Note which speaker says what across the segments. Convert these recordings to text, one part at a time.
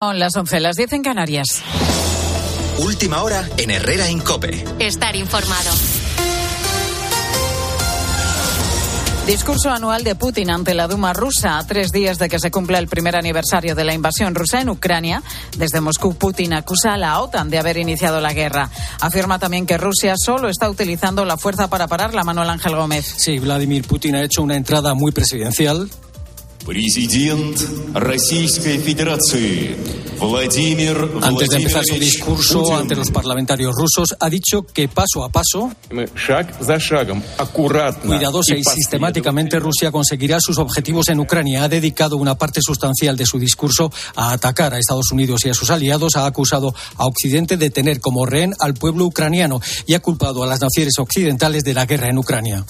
Speaker 1: Son las 11, las 10 en Canarias.
Speaker 2: Última hora en Herrera Incope.
Speaker 3: Estar informado.
Speaker 1: Discurso anual de Putin ante la Duma rusa a tres días de que se cumpla el primer aniversario de la invasión rusa en Ucrania. Desde Moscú, Putin acusa a la OTAN de haber iniciado la guerra. Afirma también que Rusia solo está utilizando la fuerza para pararla. Manuel Ángel Gómez.
Speaker 4: Sí, Vladimir Putin ha hecho una entrada muy presidencial. Antes de empezar su discurso ante los parlamentarios rusos, ha dicho que paso a paso, cuidadosa y sistemáticamente, Rusia conseguirá sus objetivos en Ucrania. Ha dedicado una parte sustancial de su discurso a atacar a Estados Unidos y a sus aliados. Ha acusado a Occidente de tener como rehén al pueblo ucraniano y ha culpado a las naciones occidentales de la guerra en Ucrania.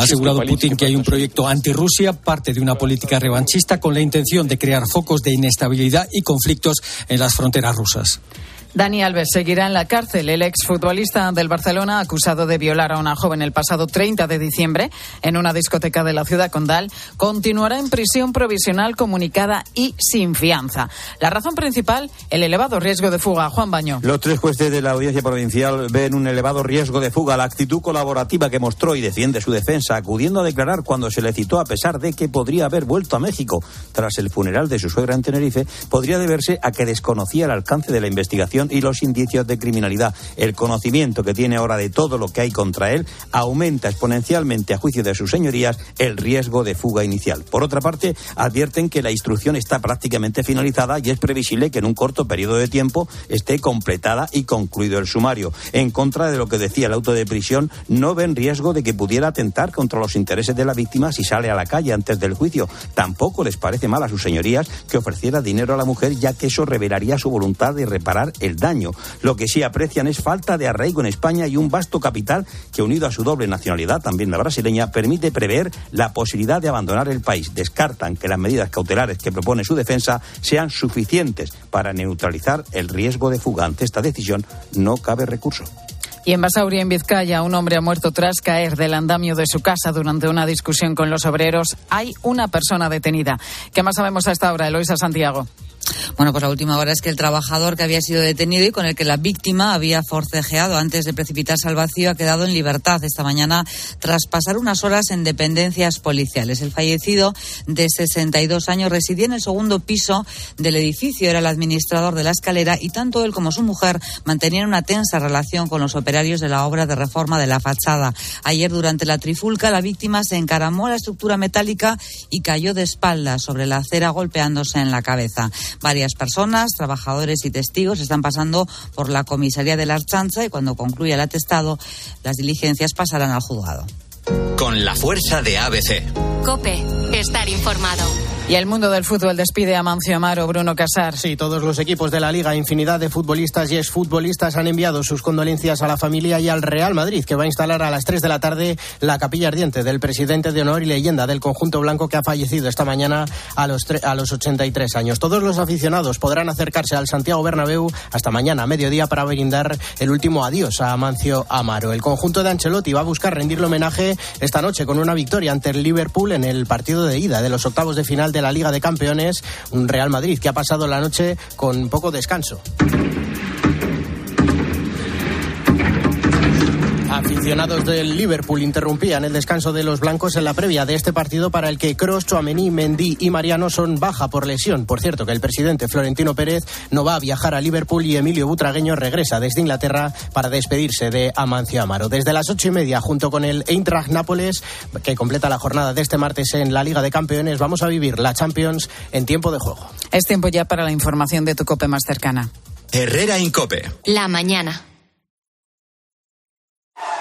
Speaker 4: Ha asegurado Putin que hay un proyecto anti-Rusia, parte de una política revanchista con la intención de crear focos de inestabilidad y conflictos en las fronteras rusas.
Speaker 1: Dani Alves seguirá en la cárcel. El exfutbolista del Barcelona, acusado de violar a una joven el pasado 30 de diciembre en una discoteca de la ciudad condal, continuará en prisión provisional comunicada y sin fianza. La razón principal, el elevado riesgo de fuga. Juan Baño.
Speaker 5: Los tres jueces de la audiencia provincial ven un elevado riesgo de fuga. La actitud colaborativa que mostró y defiende su defensa, acudiendo a declarar cuando se le citó a pesar de que podría haber vuelto a México tras el funeral de su suegra en Tenerife, podría deberse a que desconocía el alcance de la investigación y los indicios de criminalidad. El conocimiento que tiene ahora de todo lo que hay contra él aumenta exponencialmente, a juicio de sus señorías, el riesgo de fuga inicial. Por otra parte, advierten que la instrucción está prácticamente finalizada y es previsible que en un corto periodo de tiempo esté completada y concluido el sumario. En contra de lo que decía el auto de prisión, no ven riesgo de que pudiera atentar contra los intereses de la víctima si sale a la calle antes del juicio. Tampoco les parece mal a sus señorías que ofreciera dinero a la mujer, ya que eso revelaría su voluntad de reparar el daño. Lo que sí aprecian es falta de arraigo en España y un vasto capital que, unido a su doble nacionalidad, también la brasileña, permite prever la posibilidad de abandonar el país. Descartan que las medidas cautelares que propone su defensa sean suficientes para neutralizar el riesgo de fuga. Ante esta decisión no cabe recurso.
Speaker 1: Y en Basauri, en Vizcaya, un hombre ha muerto tras caer del andamio de su casa durante una discusión con los obreros. Hay una persona detenida. ¿Qué más sabemos a esta hora, Eloisa Santiago?
Speaker 6: Bueno, pues la última hora es que el trabajador que había sido detenido y con el que la víctima había forcejeado antes de precipitarse al vacío ha quedado en libertad esta mañana tras pasar unas horas en dependencias policiales. El fallecido de 62 años residía en el segundo piso del edificio, era el administrador de la escalera y tanto él como su mujer mantenían una tensa relación con los operarios de la obra de reforma de la fachada. Ayer durante la trifulca la víctima se encaramó a la estructura metálica y cayó de espaldas sobre la acera golpeándose en la cabeza. Varias personas, trabajadores y testigos están pasando por la comisaría de la Archanza y cuando concluya el atestado, las diligencias pasarán al juzgado.
Speaker 2: Con la fuerza de ABC.
Speaker 3: Cope, estar informado.
Speaker 1: Y el mundo del fútbol despide a Mancio Amaro, Bruno Casar.
Speaker 7: Sí, todos los equipos de la Liga, infinidad de futbolistas y exfutbolistas han enviado sus condolencias a la familia y al Real Madrid, que va a instalar a las 3 de la tarde la capilla ardiente del presidente de honor y leyenda del conjunto blanco que ha fallecido esta mañana a los, a los 83 años. Todos los aficionados podrán acercarse al Santiago Bernabéu hasta mañana a mediodía para brindar el último adiós a Mancio Amaro. El conjunto de Ancelotti va a buscar rendirle homenaje esta noche con una victoria ante el Liverpool en el partido de ida de los octavos de final de la Liga de Campeones, un Real Madrid que ha pasado la noche con poco descanso. Aficionados del Liverpool interrumpían el descanso de los blancos en la previa de este partido para el que Kroos, Chouameni, Mendy y Mariano son baja por lesión. Por cierto, que el presidente Florentino Pérez no va a viajar a Liverpool y Emilio Butragueño regresa desde Inglaterra para despedirse de Amancio Amaro. Desde las ocho y media, junto con el Eintracht Nápoles, que completa la jornada de este martes en la Liga de Campeones, vamos a vivir la Champions en tiempo de juego.
Speaker 1: Es tiempo ya para la información de tu cope más cercana.
Speaker 2: Herrera Incope.
Speaker 3: La mañana.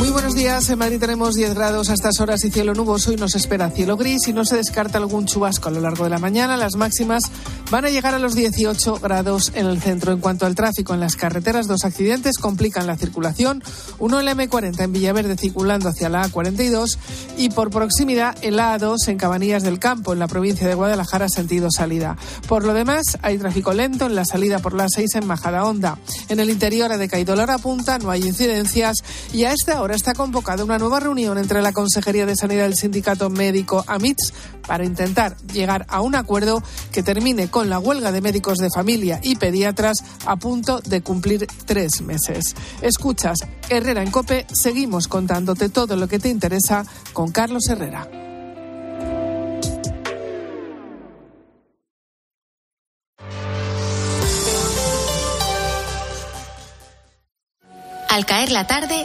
Speaker 8: Muy buenos días. En Madrid tenemos 10 grados a estas horas y cielo nuboso y nos espera cielo gris y no se descarta algún chubasco a lo largo de la mañana. Las máximas van a llegar a los 18 grados en el centro. En cuanto al tráfico en las carreteras, dos accidentes complican la circulación. Uno en la M40 en Villaverde circulando hacia la A42 y por proximidad el A2 en Cabanillas del Campo en la provincia de Guadalajara sentido salida. Por lo demás, hay tráfico lento en la salida por la 6 en Majada Honda. En el interior ha decaído la hora punta, no hay incidencias y a esta hora hora está convocada una nueva reunión entre la Consejería de Sanidad del Sindicato Médico AMITS para intentar llegar a un acuerdo que termine con la huelga de médicos de familia y pediatras a punto de cumplir tres meses. Escuchas Herrera en Cope, seguimos contándote todo lo que te interesa con Carlos Herrera.
Speaker 3: Al caer la tarde,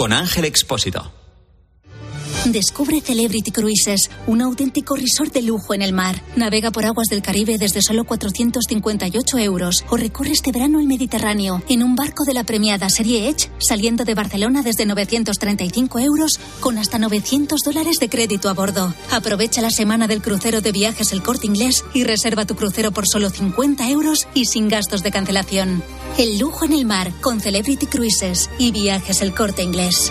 Speaker 2: Con Ángel Expósito.
Speaker 9: Descubre Celebrity Cruises, un auténtico resort de lujo en el mar. Navega por aguas del Caribe desde solo 458 euros o recorre este verano el Mediterráneo en un barco de la premiada serie Edge, saliendo de Barcelona desde 935 euros con hasta 900 dólares de crédito a bordo. Aprovecha la semana del crucero de viajes El Corte Inglés y reserva tu crucero por solo 50 euros y sin gastos de cancelación. El lujo en el mar con Celebrity Cruises y viajes El Corte Inglés.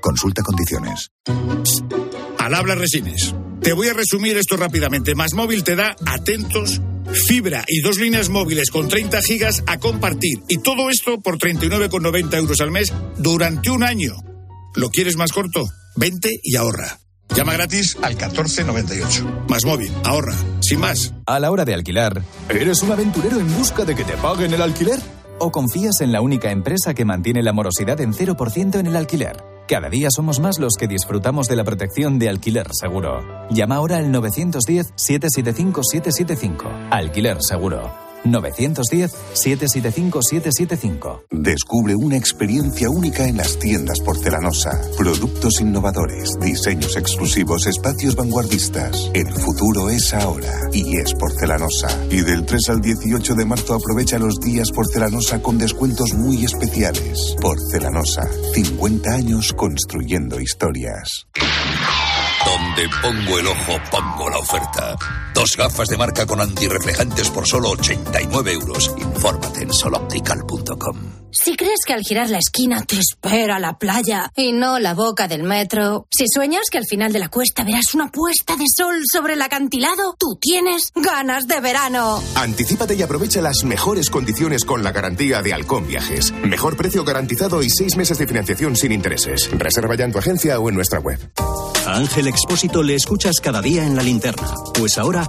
Speaker 10: Consulta condiciones.
Speaker 11: Al habla Resines. Te voy a resumir esto rápidamente. Más móvil te da atentos, fibra y dos líneas móviles con 30 gigas a compartir. Y todo esto por 39,90 euros al mes durante un año. ¿Lo quieres más corto? Vente y ahorra. Llama gratis al 1498. Más móvil, ahorra. Sin más.
Speaker 12: A la hora de alquilar, ¿eres un aventurero en busca de que te paguen el alquiler? ¿O confías en la única empresa que mantiene la morosidad en 0% en el alquiler? Cada día somos más los que disfrutamos de la protección de Alquiler Seguro. Llama ahora al 910-775-775. Alquiler Seguro. 910-775-775.
Speaker 13: Descubre una experiencia única en las tiendas porcelanosa. Productos innovadores, diseños exclusivos, espacios vanguardistas. El futuro es ahora y es porcelanosa. Y del 3 al 18 de marzo aprovecha los días porcelanosa con descuentos muy especiales. Porcelanosa, 50 años construyendo historias.
Speaker 14: Donde pongo el ojo, pongo la oferta. Dos gafas de marca con antirreflejantes por solo 89 euros. Infórmate en soloptical.com.
Speaker 15: Si crees que al girar la esquina te espera la playa y no la boca del metro, si sueñas que al final de la cuesta verás una puesta de sol sobre el acantilado, tú tienes ganas de verano.
Speaker 16: Anticípate y aprovecha las mejores condiciones con la garantía de Halcón Viajes. Mejor precio garantizado y seis meses de financiación sin intereses. Reserva ya en tu agencia o en nuestra web.
Speaker 17: A Ángel Expósito le escuchas cada día en la linterna. Pues ahora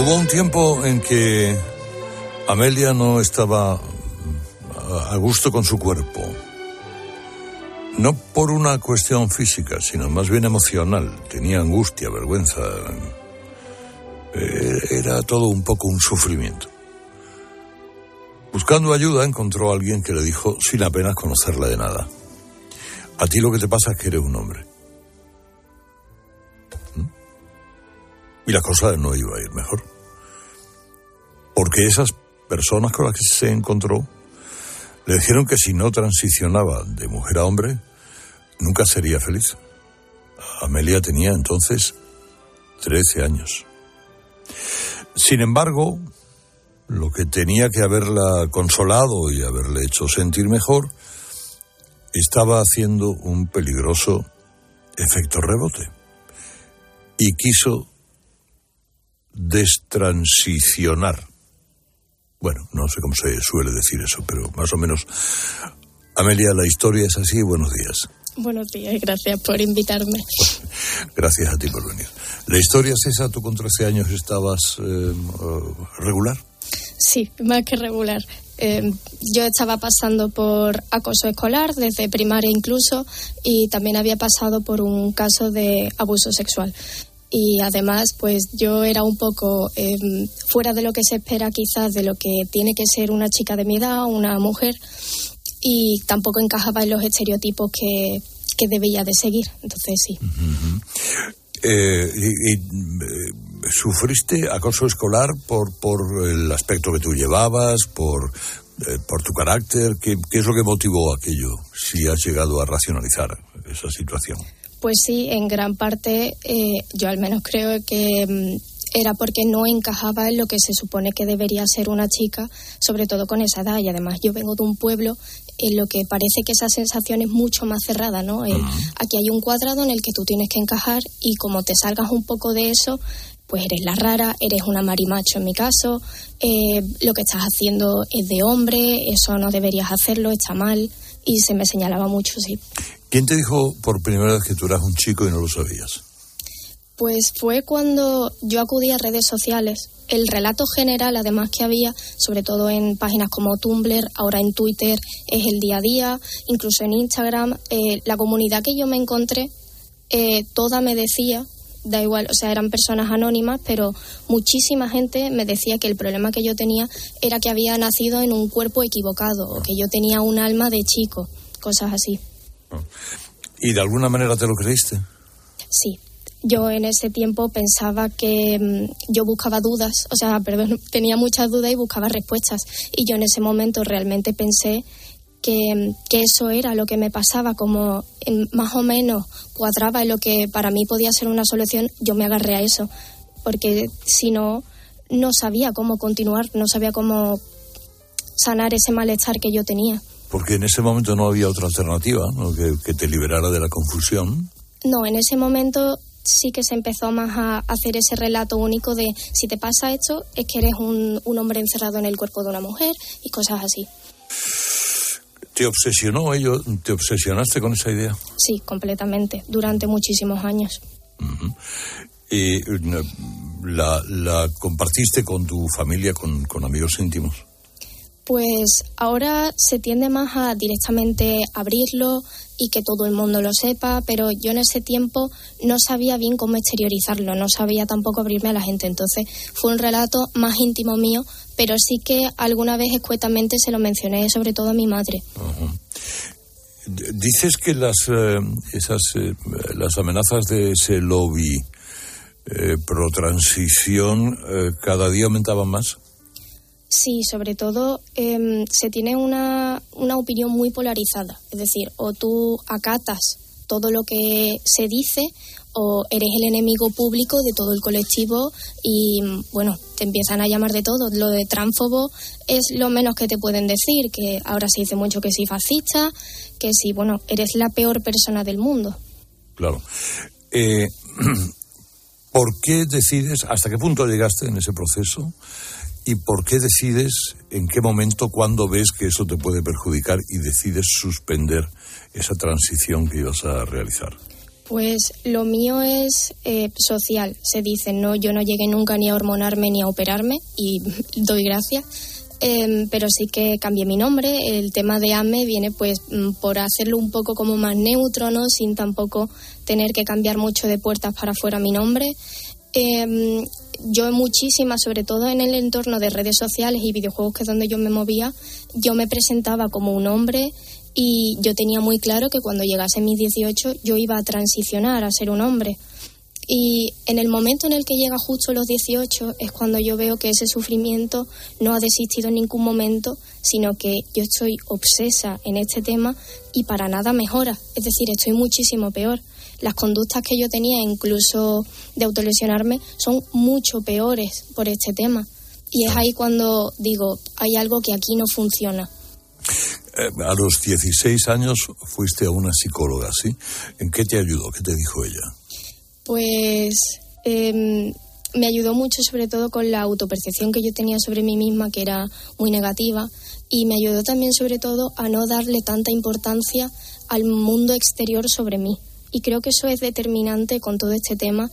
Speaker 18: Hubo un tiempo en que Amelia no estaba a gusto con su cuerpo. No por una cuestión física, sino más bien emocional. Tenía angustia, vergüenza. Eh, Era todo un poco un sufrimiento. Buscando ayuda encontró a alguien que le dijo, sin apenas conocerla de nada, a ti lo que te pasa es que eres un hombre. Y la cosa no iba a ir mejor. Porque esas personas con las que se encontró le dijeron que si no transicionaba de mujer a hombre, nunca sería feliz. Amelia tenía entonces 13 años. Sin embargo, lo que tenía que haberla consolado y haberle hecho sentir mejor, estaba haciendo un peligroso efecto rebote. Y quiso destransicionar. Bueno, no sé cómo se suele decir eso, pero más o menos. Amelia, la historia es así. Buenos días.
Speaker 19: Buenos días, gracias por invitarme.
Speaker 18: Gracias a ti por venir. ¿La historia es esa? ¿Tú con 13 años estabas eh, regular?
Speaker 19: Sí, más que regular. Eh, yo estaba pasando por acoso escolar, desde primaria incluso, y también había pasado por un caso de abuso sexual. Y además, pues yo era un poco em, fuera de lo que se espera quizás de lo que tiene que ser una chica de mi edad, una mujer, y tampoco encajaba en los estereotipos que, que debía de seguir. Entonces, sí.
Speaker 18: Eh, y, eh, ¿Sufriste acoso escolar por, por el aspecto que tú llevabas, por, eh, por tu carácter? ¿Qué, es lo que motivó aquello, si has llegado a racionalizar esa situación?
Speaker 19: Pues sí, en gran parte yo al menos creo que mm, era porque no encajaba en lo que se supone que debería ser una chica, sobre todo con esa edad. Y además yo vengo de un pueblo en lo que parece que esa sensación es mucho más cerrada, ¿no? Aquí hay un cuadrado en el que tú tienes que encajar y como te salgas un poco de eso, pues eres la rara, eres una marimacho en mi caso, eh, lo que estás haciendo es de hombre, eso no deberías hacerlo, está mal, y se me señalaba mucho, sí.
Speaker 18: ¿Quién te dijo por primera vez que tú eras un chico y no lo sabías?
Speaker 19: Pues fue cuando yo acudí a redes sociales. El relato general, además que había, sobre todo en páginas como Tumblr, ahora en Twitter, es el día a día, incluso en Instagram, eh, la comunidad que yo me encontré, eh, toda me decía, da igual, o sea, eran personas anónimas, pero muchísima gente me decía que el problema que yo tenía era que había nacido en un cuerpo equivocado, o que yo tenía un alma de chico, cosas así.
Speaker 18: ¿Y de alguna manera te lo creíste?
Speaker 19: Sí, yo en ese tiempo pensaba que mm, yo buscaba dudas, o sea, perdón, tenía muchas dudas y buscaba respuestas. Y yo en ese momento realmente pensé que, mm, que eso era lo que me pasaba, como más o menos cuadraba en lo que para mí podía ser una solución, yo me agarré a eso, porque si no, no sabía cómo continuar, no sabía cómo sanar ese malestar que yo tenía.
Speaker 18: Porque en ese momento no había otra alternativa que, que te liberara de la confusión.
Speaker 19: No, en ese momento sí que se empezó más a hacer ese relato único de si te pasa esto es que eres un, hombre encerrado en el cuerpo de una mujer y cosas así.
Speaker 18: ¿Te obsesionó ello? ¿Te obsesionaste con esa idea?
Speaker 19: Sí, completamente, durante muchísimos años.
Speaker 18: ¿Y la, la, compartiste con tu familia, con, con amigos íntimos?
Speaker 19: Pues ahora se tiende más a directamente abrirlo, y que todo el mundo lo sepa, pero yo en ese tiempo no sabía bien cómo exteriorizarlo, no sabía tampoco abrirme a la gente. Entonces fue un relato más íntimo mío, pero sí que alguna vez escuetamente se lo mencioné, sobre todo a mi madre.
Speaker 18: Dices que las, eh, esas, eh, las amenazas de ese lobby eh, pro transición cada día aumentaban más.
Speaker 19: Sí, sobre todo em, se tiene una, una opinión muy polarizada. Es decir, o tú acatas todo lo que se dice o eres el enemigo público de todo el colectivo y bueno, te empiezan a llamar de todo. Lo de tránfobo es lo menos que te pueden decir, que ahora se dice mucho que si fascista, que si, bueno, eres la peor persona del mundo.
Speaker 18: Claro. Eh, ¿Por qué decides, hasta qué punto llegaste en ese proceso? ¿Y por qué decides, en qué momento, cuándo ves que eso te puede perjudicar y decides suspender esa transición que ibas a realizar?
Speaker 19: Pues lo mío es eh, social, se dice, no, yo no llegué nunca ni a hormonarme ni a operarme y doy gracias, em, pero sí que cambié mi nombre. El tema de AME viene pues mm, por hacerlo un poco como más neutro, ¿no? Sin tampoco tener que cambiar mucho de puertas para afuera mi nombre. Eh, yo muchísimas, sobre todo en el entorno de redes sociales y videojuegos que es donde yo me movía, yo me presentaba como un hombre y yo tenía muy claro que cuando llegase mis 18 yo iba a transicionar a ser un hombre. Y en el momento en el que llega justo los 18 es cuando yo veo que ese sufrimiento no ha desistido en ningún momento, sino que yo estoy obsesa en este tema y para nada mejora. Es decir, estoy muchísimo peor las conductas que yo tenía, incluso de autolesionarme, son mucho peores por este tema. Y es ahí cuando digo, hay algo que aquí no funciona.
Speaker 18: Eh, a los 16 años fuiste a una psicóloga, ¿sí? ¿En qué te ayudó? ¿Qué te dijo ella?
Speaker 19: Pues em, me ayudó mucho sobre todo con la autopercepción que yo tenía sobre mí misma, que era muy negativa, y me ayudó también sobre todo a no darle tanta importancia al mundo exterior sobre mí. Y creo que eso es determinante con todo este tema.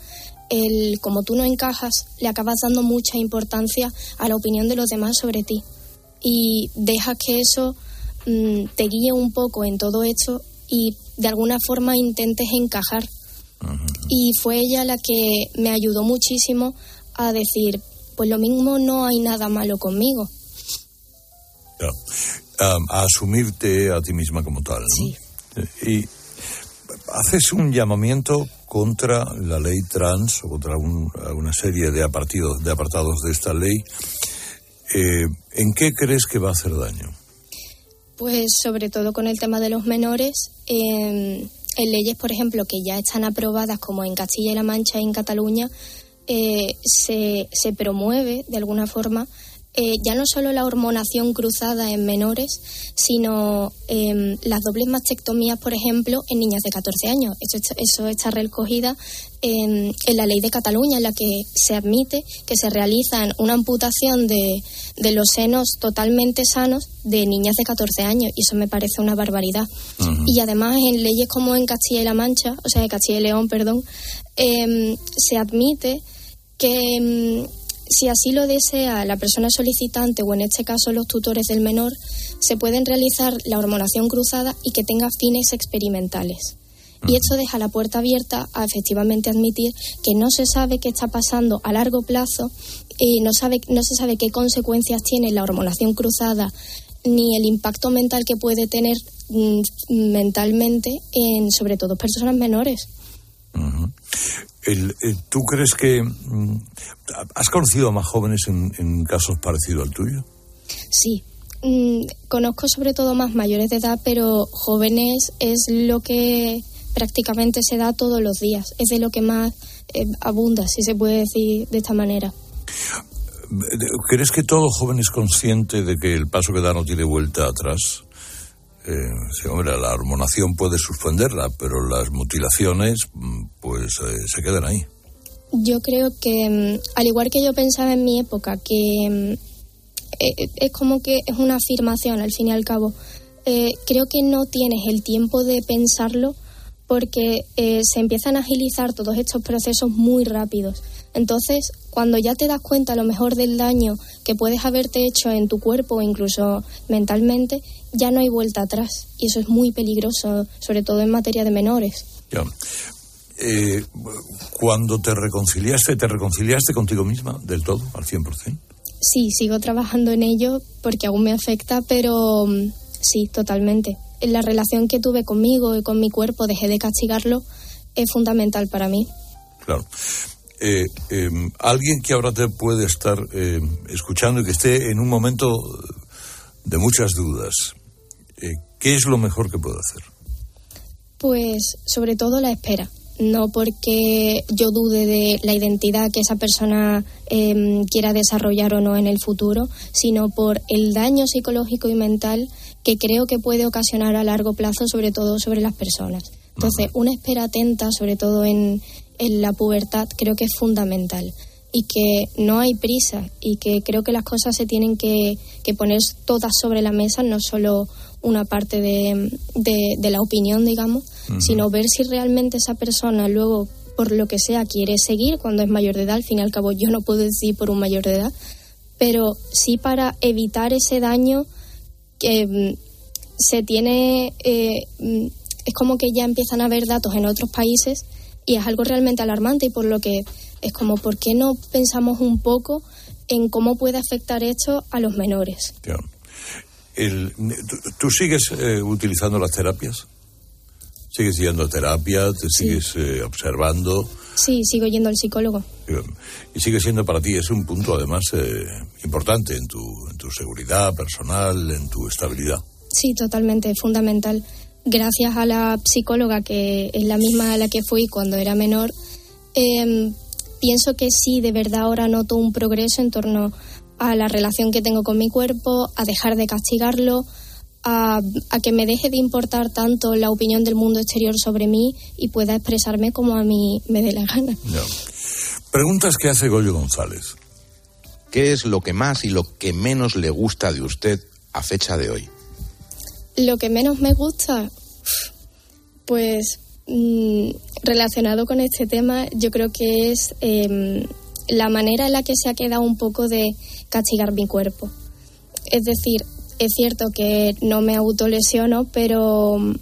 Speaker 19: El como tú no encajas, le acabas dando mucha importancia a la opinión de los demás sobre ti. Y dejas que eso mm, te guíe un poco en todo esto y de alguna forma intentes encajar. Y fue ella la que me ayudó muchísimo a decir, pues lo mismo no hay nada malo conmigo.
Speaker 18: a asumirte a ti misma como tal. Sí. Y haces un llamamiento contra la ley trans o contra una serie de, de apartados de esta ley. Eh, ¿En qué crees que va a hacer daño?
Speaker 19: Pues sobre todo con el tema de los menores. en leyes, por ejemplo, que ya están aprobadas como en Castilla y La Mancha y en Cataluña, eh, se, se promueve de alguna forma eh, ya no solo la hormonación cruzada en menores, sino em, las dobles mastectomías, por ejemplo, en niñas de 14 años. Eso, eso está recogida en, la ley de Cataluña, en la que se admite que se realizan una amputación de, de los senos totalmente sanos de niñas de 14 años. Y eso me parece una barbaridad. Y además, en leyes como en Castilla y La Mancha, o sea, en Castilla y León, perdón, em, se admite que em, si así lo desea la persona solicitante o en este caso los tutores del menor, se pueden realizar la hormonación cruzada y que tenga fines experimentales. Y esto deja la puerta abierta a efectivamente admitir que no se sabe qué está pasando a largo plazo y no, sabe, no se sabe qué consecuencias tiene la hormonación cruzada ni el impacto mental que puede tener mm, mentalmente en sobre todo personas menores.
Speaker 18: ¿Tú crees que mm, has conocido a más jóvenes en, casos parecidos al tuyo?
Speaker 19: Sí, mm, conozco sobre todo más mayores de edad, pero jóvenes es lo que prácticamente se da todos los días, es de lo que más eh, abunda, si se puede decir de esta manera.
Speaker 18: ¿Crees que todo joven es consciente de que el paso que da no tiene vuelta atrás? Eh, hombre, la hormonación puede suspenderla, pero las mutilaciones, mm, pues eh, se quedan ahí.
Speaker 19: Yo creo que, mm, al igual que yo pensaba en mi época, que mm, eh, es como que es una afirmación al fin y al cabo. creo que no tienes el tiempo de pensarlo porque se empiezan a agilizar todos estos procesos muy rápidos. Entonces, cuando ya te das cuenta a lo mejor del daño que puedes haberte hecho en tu cuerpo o incluso mentalmente, ya no hay vuelta atrás. Y eso es muy peligroso, sobre todo en materia de menores.
Speaker 18: Ya. Eh, cuando te reconciliaste, ¿te reconciliaste contigo misma del todo, al 100%?
Speaker 19: Sí, sigo trabajando en ello porque aún me afecta, pero mm, sí, totalmente. La relación que tuve conmigo y con mi cuerpo, dejé de castigarlo, es fundamental para mí.
Speaker 18: Claro. Eh, em, alguien que ahora te puede estar eh, escuchando y que esté en un momento de muchas dudas, eh, ¿qué es lo mejor que puedo hacer?
Speaker 19: Pues sobre todo la espera. No porque yo dude de la identidad que esa persona em, quiera desarrollar o no en el futuro, sino por el daño psicológico y mental que creo que puede ocasionar a largo plazo, sobre todo sobre las personas. Entonces, una espera atenta, sobre todo en, en la pubertad creo que es fundamental y que no hay prisa y que creo que las cosas se tienen que, poner todas sobre la mesa, no solo una parte de, de, la opinión, digamos, sino ver si realmente esa persona luego, por lo que sea, quiere seguir cuando es mayor de edad. Al fin y al cabo, yo no puedo decir por un mayor de edad, pero sí para evitar ese daño mm, se tiene. Eh, mm, es como que ya empiezan a haber datos en otros países y es algo realmente alarmante y por lo que es como, ¿por qué no pensamos un poco en cómo puede afectar esto a los menores?
Speaker 18: ¿tú, sigues eh, utilizando las terapias? ¿Sigues yendo a terapia? ¿Te sigues eh, observando?
Speaker 19: Sí, sigo yendo al psicólogo.
Speaker 18: Y sigue siendo para ti, es un punto además eh, importante en tu, en tu seguridad personal, en tu estabilidad.
Speaker 19: Sí, totalmente, fundamental gracias a la psicóloga, que es la misma a la que fui cuando era menor, em, pienso que sí, de verdad ahora noto un progreso en torno a la relación que tengo con mi cuerpo, a dejar de castigarlo, a, que me deje de importar tanto la opinión del mundo exterior sobre mí y pueda expresarme como a mí me dé la gana.
Speaker 18: Preguntas que hace Goyo González.
Speaker 20: ¿Qué es lo que más y lo que menos le gusta de usted a fecha de hoy?
Speaker 19: Lo que menos me gusta, pues mm, relacionado con este tema, yo creo que es em, la manera en la que se ha quedado un poco de castigar mi cuerpo. Es decir, es cierto que no me autolesiono, pero mm,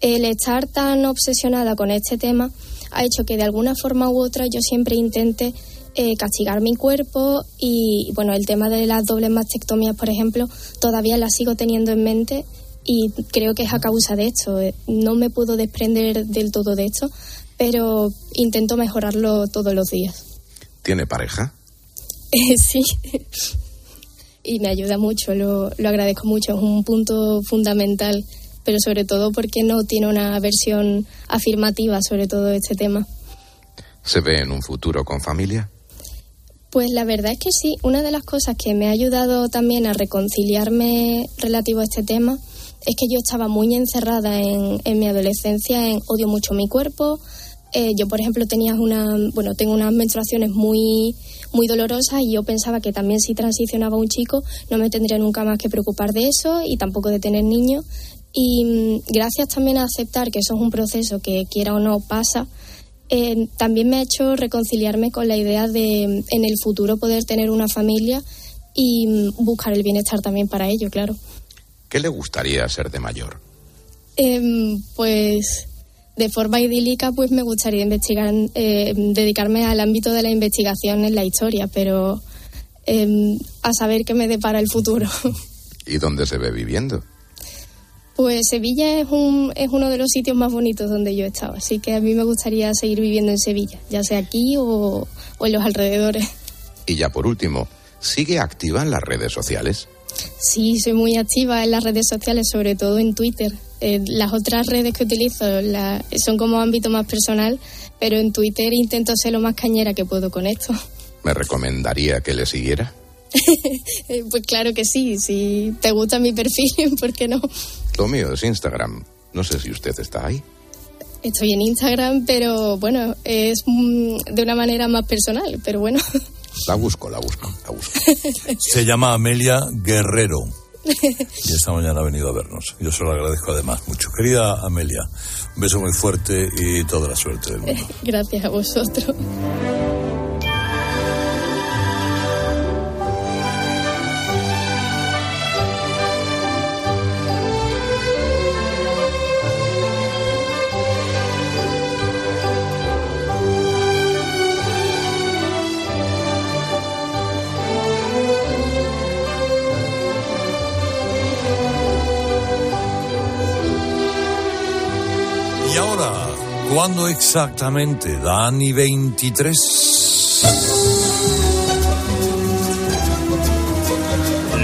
Speaker 19: el estar tan obsesionada con este tema ha hecho que de alguna forma u otra yo siempre intente eh, castigar mi cuerpo y bueno, el tema de las dobles mastectomías, por ejemplo, todavía la sigo teniendo en mente y creo que es a causa de esto. Eh, no me puedo desprender del todo de esto, pero intento mejorarlo todos los días.
Speaker 20: ¿Tiene pareja?
Speaker 19: sí y me ayuda mucho, lo, lo agradezco mucho, es un punto fundamental, pero sobre todo porque no tiene una versión afirmativa sobre todo este tema.
Speaker 20: ¿Se ve en un futuro con familia?
Speaker 19: Pues la verdad es que sí, una de las cosas que me ha ayudado también a reconciliarme relativo a este tema es que yo estaba muy encerrada en, en mi adolescencia en odio mucho mi cuerpo. Eh, yo, por ejemplo, tenía una, bueno, tengo unas menstruaciones muy muy dolorosa y yo pensaba que también si transicionaba un chico no me tendría nunca más que preocupar de eso y tampoco de tener niños. Y mm, gracias también a aceptar que eso es un proceso que quiera o no pasa, eh, también me ha hecho reconciliarme con la idea de mm, en el futuro poder tener una familia y mm, buscar el bienestar también para ello, claro.
Speaker 20: ¿Qué le gustaría ser de mayor?
Speaker 19: Em, pues de forma idílica, pues me gustaría investigar, eh, dedicarme al ámbito de la investigación en la historia, pero em, a saber qué me depara el futuro.
Speaker 20: ¿Y dónde se ve viviendo?
Speaker 19: Pues Sevilla es, un, es uno de los sitios más bonitos donde yo he estado, así que a mí me gustaría seguir viviendo en Sevilla, ya sea aquí o, o en los alrededores.
Speaker 20: Y ya por último, ¿sigue activa en las redes sociales?
Speaker 19: Sí, soy muy activa en las redes sociales, sobre todo en Twitter. Eh, las otras redes que utilizo son como ámbito más personal, pero en Twitter intento ser lo más cañera que puedo con esto.
Speaker 20: ¿Me recomendaría que le siguiera?
Speaker 19: Eh, pues claro que sí, si te gusta mi perfil, ¿por qué no?
Speaker 20: Lo mío es Instagram. No sé si usted está ahí.
Speaker 19: Estoy en Instagram, pero bueno, es mm, de una manera más personal, pero bueno.
Speaker 20: La busco, la busco, la busco.
Speaker 18: Se llama Amelia Guerrero. Y esta mañana ha venido a vernos. Yo se lo agradezco además mucho. Querida Amelia, un beso muy fuerte y toda la suerte del mundo.
Speaker 19: Gracias a vosotros.
Speaker 18: ¿Cuándo exactamente? Dani 23.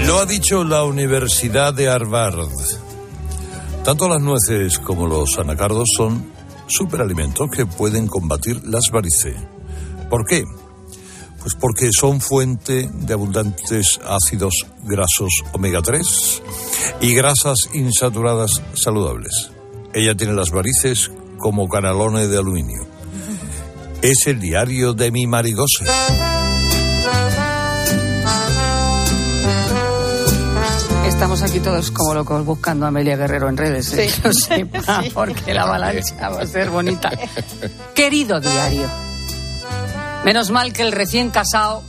Speaker 18: Lo ha dicho la Universidad de Harvard. Tanto las nueces como los anacardos son superalimentos que pueden combatir las varices. ¿Por qué? Pues porque son fuente de abundantes ácidos grasos omega 3 y grasas insaturadas saludables. Ella tiene las varices como canalones de aluminio. Es el diario de mi marigose.
Speaker 21: Estamos aquí todos como locos buscando a Amelia Guerrero en redes, ¿eh? sí. sepa, porque la avalancha va a ser bonita. Querido diario, menos mal que el recién casado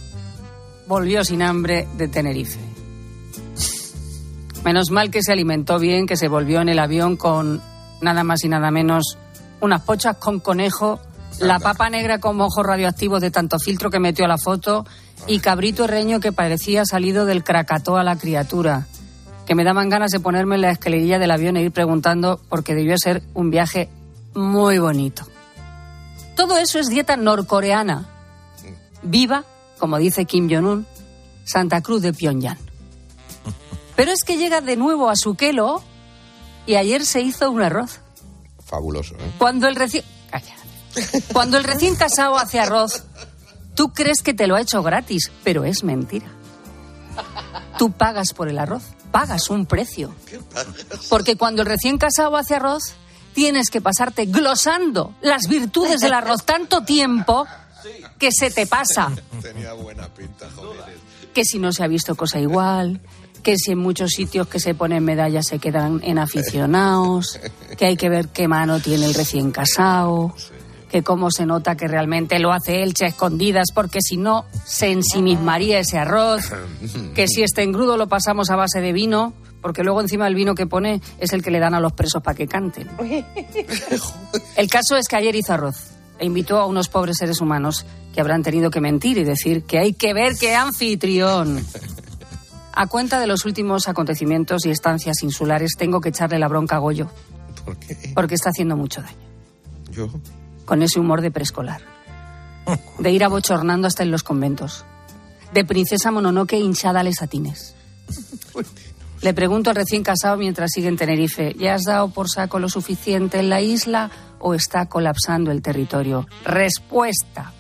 Speaker 21: volvió sin hambre de Tenerife. Menos mal que se alimentó bien, que se volvió en el avión con nada más y nada menos unas pochas con conejo, la papa negra con ojos radioactivos de tanto filtro que metió a la foto y cabrito herreño que parecía salido del cracató a la criatura. Que me daban ganas de ponerme en la escalerilla del avión e ir preguntando porque debió ser un viaje muy bonito. Todo eso es dieta norcoreana. Viva, como dice Kim Jong-un, Santa Cruz de Pyongyang. Pero es que llega de nuevo a su kelo y ayer se hizo un arroz
Speaker 20: fabuloso. ¿eh?
Speaker 21: Cuando el recién. Cuando el recién casado hace arroz, tú crees que te lo ha hecho gratis, pero es mentira. Tú pagas por el arroz, pagas un precio. Porque cuando el recién casado hace arroz, tienes que pasarte glosando las virtudes del arroz tanto tiempo que se te pasa.
Speaker 20: Tenía buena pinta, joder.
Speaker 21: Que si no se ha visto cosa igual, que si en muchos sitios que se ponen medallas se quedan en aficionados, que hay que ver qué mano tiene el recién casado, que cómo se nota que realmente lo hace Elche a escondidas, porque si no se ensimismaría ese arroz, que si este engrudo lo pasamos a base de vino, porque luego encima el vino que pone es el que le dan a los presos para que canten. El caso es que ayer hizo arroz e invitó a unos pobres seres humanos que habrán tenido que mentir y decir que hay que ver qué anfitrión. A cuenta de los últimos acontecimientos y estancias insulares, tengo que echarle la bronca a Goyo.
Speaker 20: ¿Por qué?
Speaker 21: Porque está haciendo mucho daño.
Speaker 20: Yo.
Speaker 21: Con ese humor de preescolar. De ir abochornando hasta en los conventos. De princesa Mononoke hinchada a lesatines. Le pregunto al recién casado mientras sigue en Tenerife, ¿ya has dado por saco lo suficiente en la isla o está colapsando el territorio? Respuesta.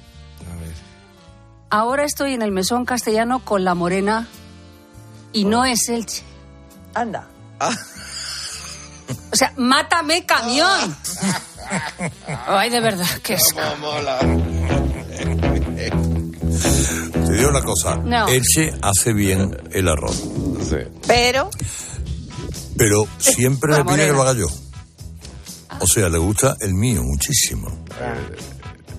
Speaker 21: Ahora estoy en el mesón castellano con la morena y no es Elche.
Speaker 22: Anda.
Speaker 21: O sea, mátame camión. Ay, de verdad, que es.
Speaker 18: Te digo una cosa.
Speaker 21: No.
Speaker 18: Elche hace bien el arroz.
Speaker 22: Pero
Speaker 18: Pero siempre
Speaker 21: La
Speaker 18: me pide que lo haga yo. O sea, le gusta el mío muchísimo.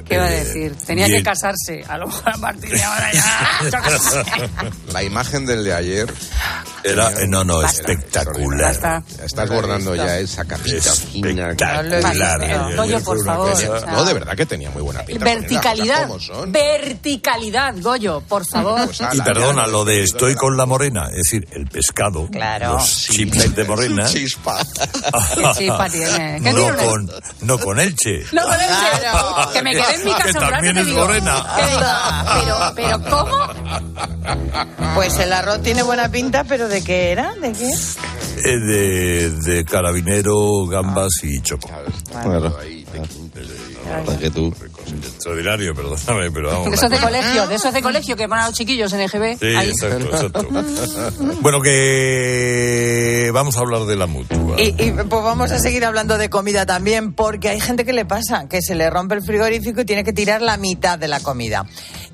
Speaker 21: ¿Qué va a decir? Tenía que casarse. A lo mejor a partir de ahora ya.
Speaker 20: La imagen del de ayer.
Speaker 18: Era, eh, no, no,
Speaker 21: Basta.
Speaker 18: espectacular.
Speaker 21: Basta.
Speaker 20: Estás bordando ya esa capita fina.
Speaker 18: Espectacular.
Speaker 21: Basta. Goyo, por favor.
Speaker 20: No, de verdad que tenía muy buena pinta.
Speaker 21: Verticalidad. Verticalidad, Goyo, por favor.
Speaker 20: Pues ala,
Speaker 18: Y perdona, lo de estoy con la morena, es decir, el pescado,
Speaker 22: Claro.
Speaker 18: los chips de morena,
Speaker 20: Chispa.
Speaker 21: ¿Qué chispa tiene? ¿Qué
Speaker 18: no
Speaker 21: tiene
Speaker 18: con, no con Elche.
Speaker 21: No, con Elche.
Speaker 22: Claro.
Speaker 21: Que me quedé en mi
Speaker 18: Que
Speaker 21: casa un rato
Speaker 18: también es morena.
Speaker 21: que digo, Pero, pero, ¿cómo?
Speaker 22: Pues el arroz tiene buena pinta, pero ¿de qué era? ¿De qué?
Speaker 18: Eh, de, de carabinero, gambas y choco.
Speaker 20: Claro. Para que tú.
Speaker 18: Extraordinario, perdóname, pero vamos.
Speaker 21: De esos de colegio, de esos de colegio que van a los chiquillos en EGB.
Speaker 18: Sí,
Speaker 21: ahí.
Speaker 18: exacto, exacto. bueno, que vamos a hablar de la mutua.
Speaker 22: Y, y, pues vamos a seguir hablando de comida también, porque hay gente que le pasa, que se le rompe el frigorífico y tiene que tirar la mitad de la comida.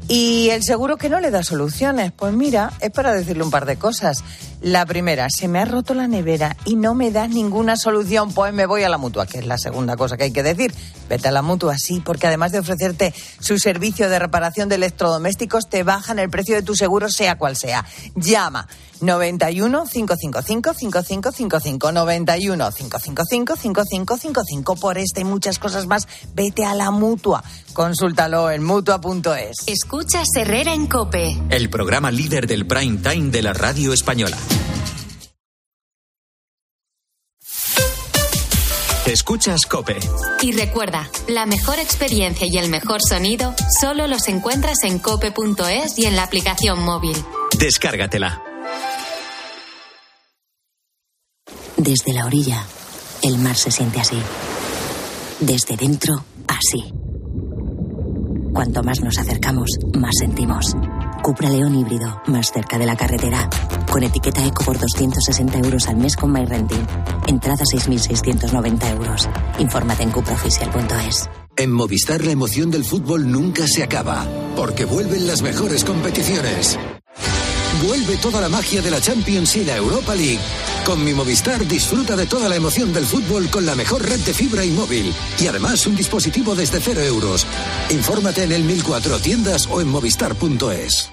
Speaker 22: Y el seguro que no le da soluciones. Pues mira, es para decirle un par de cosas. La primera, se me ha roto la nevera y no me das ninguna solución, pues me voy a la mutua, que es la segunda cosa que hay que decir. Vete a la mutua, sí, porque además de ofrecerte su servicio de reparación de electrodomésticos, te bajan el precio de tu seguro, sea cual sea. Llama 91 555 5555 91 555 5555 por esta y muchas cosas más. Vete a la mutua. Consúltalo en mutua.es.
Speaker 3: Escuchas Herrera en Cope.
Speaker 2: El programa líder del prime time de la radio española. Escuchas Cope.
Speaker 3: Y recuerda, la mejor experiencia y el mejor sonido solo los encuentras en cope.es y en la aplicación móvil.
Speaker 2: Descárgatela.
Speaker 23: Desde la orilla, el mar se siente así. Desde dentro, así. Cuanto más nos acercamos, más sentimos. Cupra León híbrido, más cerca de la carretera. Con etiqueta eco por 260 euros al mes con MyRenting. Entrada 6.690 euros. Infórmate en cupraoficial.es.
Speaker 24: En Movistar la emoción del fútbol nunca se acaba, porque vuelven las mejores competiciones. Vuelve toda la magia de la Champions y la Europa League. Con mi Movistar disfruta de toda la emoción del fútbol con la mejor red de fibra y móvil. Y además un dispositivo desde cero euros. Infórmate en el 1004 tiendas o en movistar.es.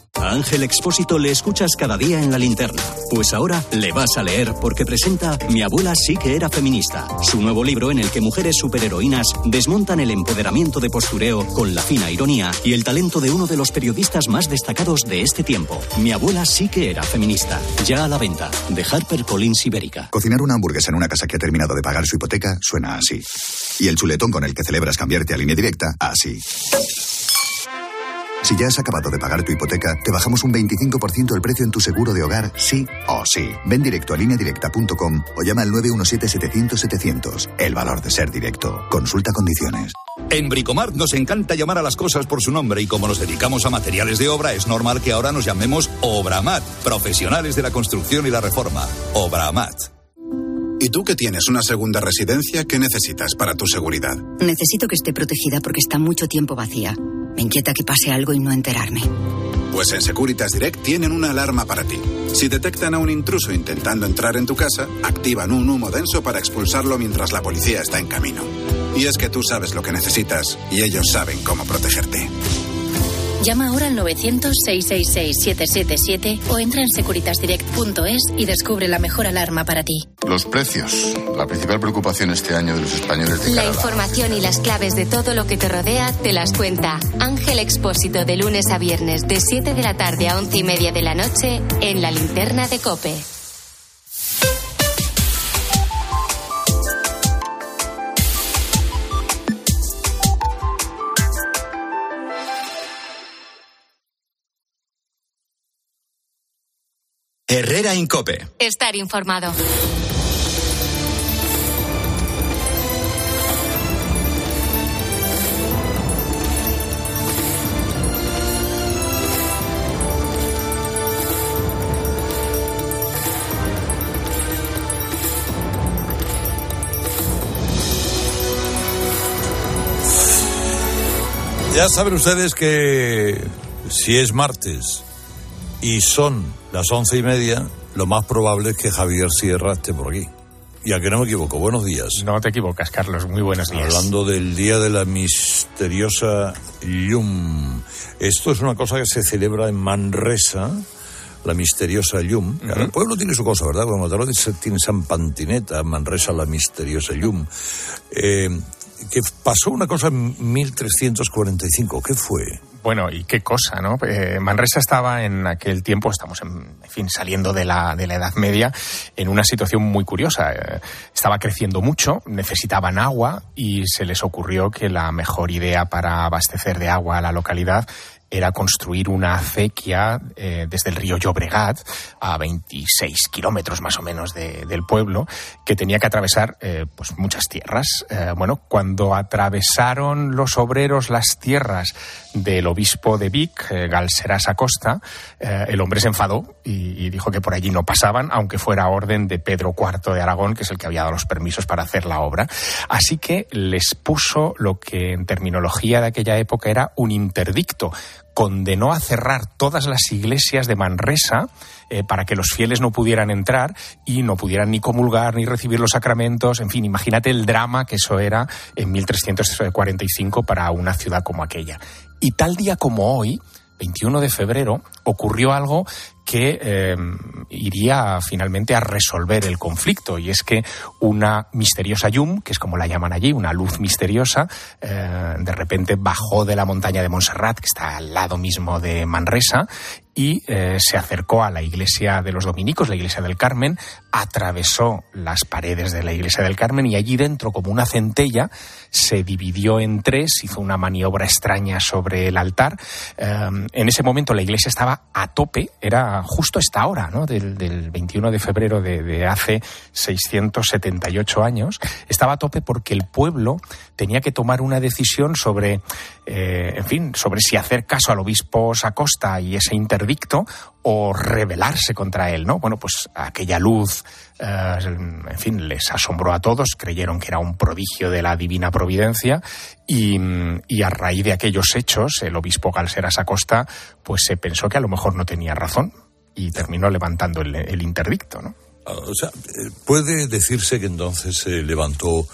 Speaker 17: A Ángel Expósito le escuchas cada día en la linterna. Pues ahora le vas a leer porque presenta Mi abuela sí que era feminista, su nuevo libro en el que mujeres superheroínas desmontan el empoderamiento de postureo con la fina ironía y el talento de uno de los periodistas más destacados de este tiempo. Mi abuela sí que era feminista. Ya a la venta, de Harper Collins Ibérica.
Speaker 10: Cocinar una hamburguesa en una casa que ha terminado de pagar su hipoteca suena así. Y el chuletón con el que celebras cambiarte a línea directa, así. Si ya has acabado de pagar tu hipoteca, te bajamos un 25% el precio en tu seguro de hogar, sí o sí. Ven directo a lineadirecta.com o llama al 917-700-700. El valor de ser directo. Consulta condiciones.
Speaker 14: En Bricomart nos encanta llamar a las cosas por su nombre y como nos dedicamos a materiales de obra, es normal que ahora nos llamemos Obramat, profesionales de la construcción y la reforma. Obramat.
Speaker 25: ¿Y tú que tienes una segunda residencia, qué necesitas para tu seguridad?
Speaker 26: Necesito que esté protegida porque está mucho tiempo vacía. Me inquieta que pase algo y no enterarme.
Speaker 25: Pues en Securitas Direct tienen una alarma para ti. Si detectan a un intruso intentando entrar en tu casa, activan un humo denso para expulsarlo mientras la policía está en camino. Y es que tú sabes lo que necesitas y ellos saben cómo protegerte.
Speaker 27: Llama ahora al 900-666-777 o entra en securitasdirect.es y descubre la mejor alarma para ti.
Speaker 28: Los precios, la principal preocupación este año de los españoles de
Speaker 3: La información y las claves de todo lo que te rodea te las cuenta Ángel Expósito de lunes a viernes de 7 de la tarde a 11 y media de la noche en la linterna de Cope.
Speaker 2: Herrera Incope.
Speaker 3: Estar informado.
Speaker 18: Ya saben ustedes que si es martes y son las once y media, lo más probable es que Javier Sierra esté por aquí. Y a que no me equivoco, buenos días.
Speaker 29: No te equivocas, Carlos. Muy buenos días.
Speaker 18: Hablando del Día de la Misteriosa Llum. Esto es una cosa que se celebra en Manresa, la misteriosa Llum. El pueblo tiene su cosa, ¿verdad? Como Mataró tiene San Pantineta, Manresa la misteriosa Llum. Eh, que pasó una cosa en 1345. ¿Qué fue?
Speaker 29: Bueno, y qué cosa, ¿no? Eh, Manresa estaba en aquel tiempo, estamos en, en fin, saliendo de la, de la Edad Media, en una situación muy curiosa. Eh, estaba creciendo mucho, necesitaban agua y se les ocurrió que la mejor idea para abastecer de agua a la localidad era construir una acequia eh, desde el río Llobregat a 26 kilómetros más o menos de- del pueblo que tenía que atravesar eh, pues muchas tierras. Eh, bueno, cuando atravesaron los obreros las tierras del obispo de Vic, Galserás Acosta, el hombre se enfadó y dijo que por allí no pasaban, aunque fuera orden de Pedro IV de Aragón, que es el que había dado los permisos para hacer la obra. Así que les puso lo que en terminología de aquella época era un interdicto. Condenó a cerrar todas las iglesias de Manresa eh, para que los fieles no pudieran entrar y no pudieran ni comulgar ni recibir los sacramentos. En fin, imagínate el drama que eso era en 1345 para una ciudad como aquella. Y tal día como hoy, 21 de febrero, ocurrió algo que eh, iría finalmente a resolver el conflicto. Y es que una misteriosa yum, que es como la llaman allí, una luz misteriosa, eh, de repente bajó de la montaña de Montserrat, que está al lado mismo de Manresa, y eh, se acercó a la iglesia de los dominicos, la iglesia del Carmen, atravesó las paredes de la iglesia del Carmen y allí dentro, como una centella, se dividió en tres, hizo una maniobra extraña sobre el altar. En ese momento la iglesia estaba a tope, era justo esta hora, ¿no? del, del 21 de febrero de, hace 678 años, estaba a tope porque el pueblo tenía que tomar una decisión sobre, eh, en fin, sobre si hacer caso al obispo Sacosta y ese interdicto o rebelarse contra él, ¿no? Bueno, pues aquella luz, eh, en fin, les asombró a todos, creyeron que era un prodigio de la divina providencia y, y a raíz de aquellos hechos, el obispo Galseras Acosta, pues se pensó que a lo mejor no tenía razón y terminó levantando el, interdicto, ¿no?
Speaker 18: Ah, O sea, eh, puede decirse que entonces se levantó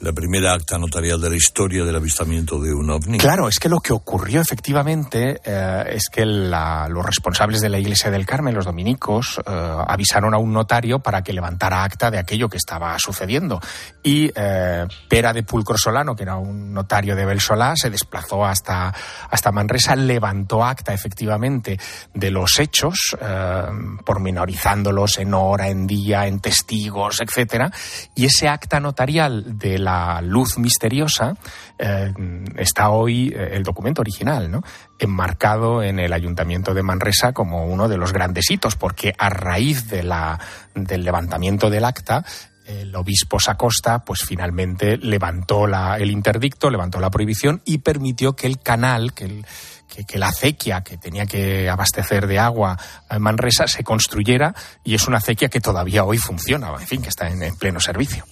Speaker 18: la primera acta notarial de la historia del avistamiento de un ovni.
Speaker 29: Claro, es que lo que ocurrió efectivamente eh, es que la, los responsables de la Iglesia del Carmen, los dominicos, eh, avisaron a un notario para que levantara acta de aquello que estaba sucediendo. Y eh, Pera de Pulcro Solano, que era un notario de Belsolá, se desplazó hasta, hasta Manresa, levantó acta efectivamente de los hechos, pormenorizándolos en hora, en día, en testigos, etcétera. Y ese acta notarial de la luz misteriosa eh, está hoy eh, el documento original, ¿no? enmarcado en el Ayuntamiento de Manresa como uno de los grandes hitos, porque a raíz de la, del levantamiento del acta, el obispo Sacosta, pues finalmente levantó la, el interdicto, levantó la prohibición y permitió que el canal, que el, que, la acequia que tenía que abastecer de agua a Manresa se construyera y es una acequia que todavía hoy funciona, en fin, que está en, pleno servicio.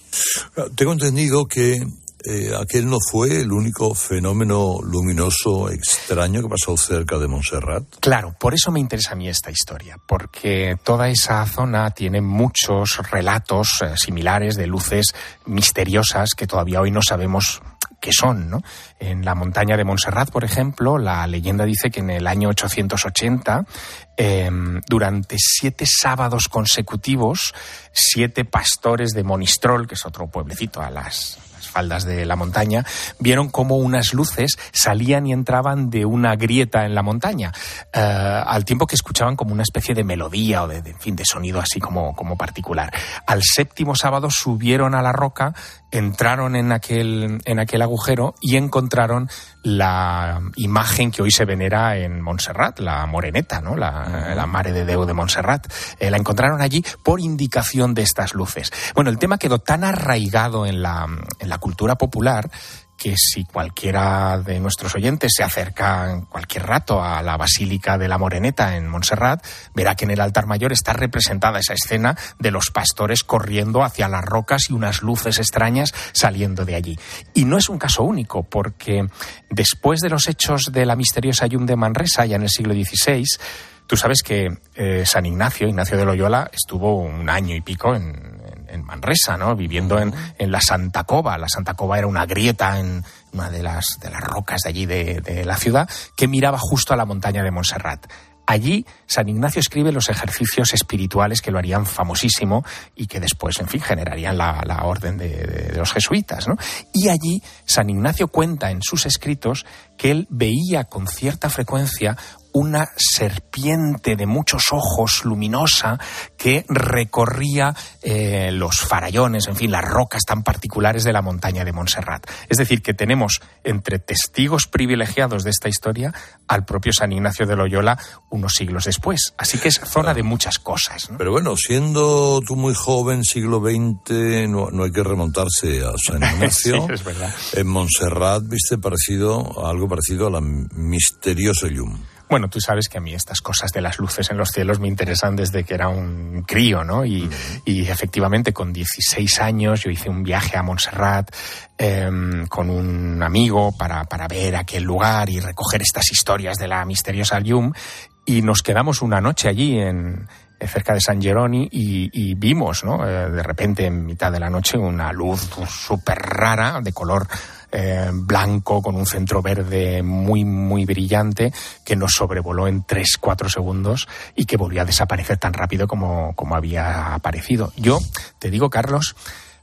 Speaker 18: Tengo entendido que eh, aquel no fue el único fenómeno luminoso extraño que pasó cerca de Montserrat.
Speaker 29: Claro, por eso me interesa a mí esta historia, porque toda esa zona tiene muchos relatos eh, similares de luces misteriosas que todavía hoy no sabemos que son. ¿no? En la montaña de Montserrat, por ejemplo, la leyenda dice que en el año 880, em, durante siete sábados consecutivos, siete pastores de Monistrol, que es otro pueblecito a las faldas de la montaña, vieron cómo unas luces salían y entraban de una grieta en la montaña, eh, al tiempo que escuchaban como una especie de melodía o de, de, fin, de sonido así como, como particular. Al séptimo sábado subieron a la roca entraron en aquel, en aquel agujero y encontraron la imagen que hoy se venera en Montserrat, la moreneta, ¿no? la, la Mare de Deu de Montserrat. Eh, la encontraron allí por indicación de estas luces. Bueno, el tema quedó tan arraigado en la, en la cultura popular que si cualquiera de nuestros oyentes se acerca en cualquier rato a la Basílica de la Moreneta en Montserrat, verá que en el altar mayor está representada esa escena de los pastores corriendo hacia las rocas y unas luces extrañas saliendo de allí. Y no es un caso único, porque después de los hechos de la misteriosa Yum de Manresa, ya en el siglo XVI, Tú sabes que eh, San Ignacio, Ignacio de Loyola, estuvo un año y pico en, en Manresa, ¿no? Viviendo en, en, la Santa Cova. La Santa Cova era una grieta en una de las, de las rocas de allí de, de la ciudad que miraba justo a la montaña de Montserrat. Allí San Ignacio escribe los ejercicios espirituales que lo harían famosísimo y que después, en fin, generarían la, la orden de, de, de, los jesuitas. ¿no? Y allí San Ignacio cuenta en sus escritos que él veía con cierta frecuencia una serpiente de muchos ojos luminosa que recorría eh, los farallones, en fin, las rocas tan particulares de la montaña de Montserrat. Es decir, que tenemos entre testigos privilegiados de esta historia al propio San Ignacio de Loyola unos siglos después. Así que es zona de muchas cosas. ¿no?
Speaker 18: Pero bueno, siendo tú muy joven, siglo XX, no, no hay que remontarse a San Ignacio.
Speaker 29: sí, es verdad.
Speaker 18: En Montserrat viste parecido, algo parecido a la misteriosa Llum.
Speaker 29: Bueno, tú sabes que a mí estas cosas de las luces en los cielos me interesan desde que era un crío, ¿no? Y, y efectivamente, con 16 años yo hice un viaje a Montserrat eh, con un amigo para, para ver aquel lugar y recoger estas historias de la misteriosa Llum y nos quedamos una noche allí en, cerca de San Geroni y, y vimos, ¿no? Eh, de repente en mitad de la noche una luz súper rara de color eh, blanco con un centro verde muy, muy brillante que nos sobrevoló en 3-4 segundos y que volvió a desaparecer tan rápido como, como había aparecido. Yo te digo, Carlos,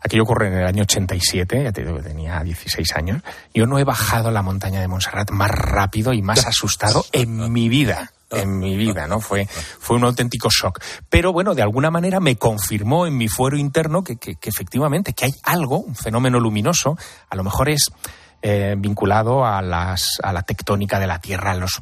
Speaker 29: Aquello ocurre en el año 87, ya te digo que tenía 16 años. Yo no he bajado la montaña de Montserrat más rápido y más asustado en mi vida en mi vida, ¿no? Fue, fue un auténtico shock. Pero bueno, de alguna manera me confirmó en mi fuero interno que, que, que efectivamente, que hay algo, un fenómeno luminoso, a lo mejor es eh, vinculado a, las, a la tectónica de la Tierra, a los,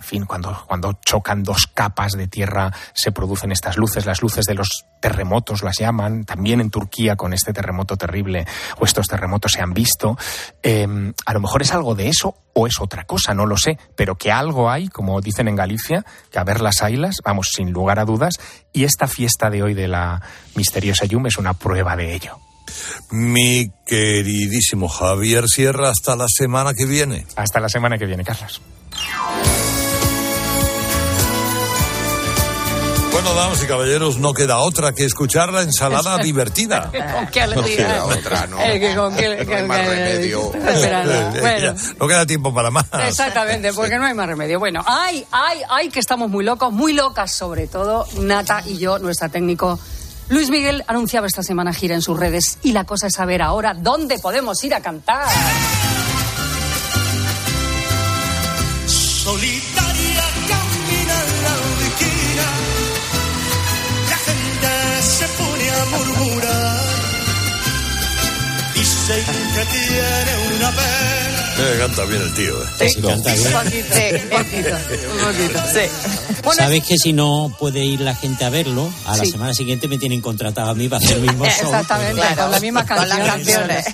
Speaker 29: en fin, cuando, cuando chocan dos capas de tierra se producen estas luces, las luces de los terremotos las llaman, también en Turquía con este terremoto terrible o estos terremotos se han visto. Eh, a lo mejor es algo de eso o es otra cosa, no lo sé, pero que algo hay, como dicen en Galicia, que a ver las ailas, vamos, sin lugar a dudas, y esta fiesta de hoy de la misteriosa Yum es una prueba de ello.
Speaker 18: Mi queridísimo Javier Sierra, hasta la semana que viene.
Speaker 29: Hasta la semana que viene, Carlos.
Speaker 18: Bueno, damas y caballeros, no queda otra que escuchar la ensalada divertida.
Speaker 21: ¿Con qué
Speaker 18: No queda otra, ¿no?
Speaker 21: Eh, que con qué-
Speaker 18: No hay más remedio.
Speaker 21: Espera, no. Bueno.
Speaker 18: Ya, no queda tiempo para más.
Speaker 21: Exactamente, porque no hay más remedio. Bueno, ay, ay, ay, que estamos muy locos, muy locas sobre todo, Nata y yo, nuestra técnico. Luis Miguel anunciaba esta semana gira en sus redes y la cosa es saber ahora dónde podemos ir a cantar.
Speaker 30: Solitaria murmurar. Dicen que tiene una pena.
Speaker 18: Eh, canta bien el tío. eh.
Speaker 31: Sí, canta bien.
Speaker 21: Un poquito, un poquito. Sí.
Speaker 31: Sabes que si no puede ir la gente a verlo, a la
Speaker 21: Sí.
Speaker 31: semana siguiente me tienen contratado a mí para hacer el mismo show.
Speaker 21: Exactamente,
Speaker 31: pero-
Speaker 21: con las mismas
Speaker 31: Con las
Speaker 21: canciones.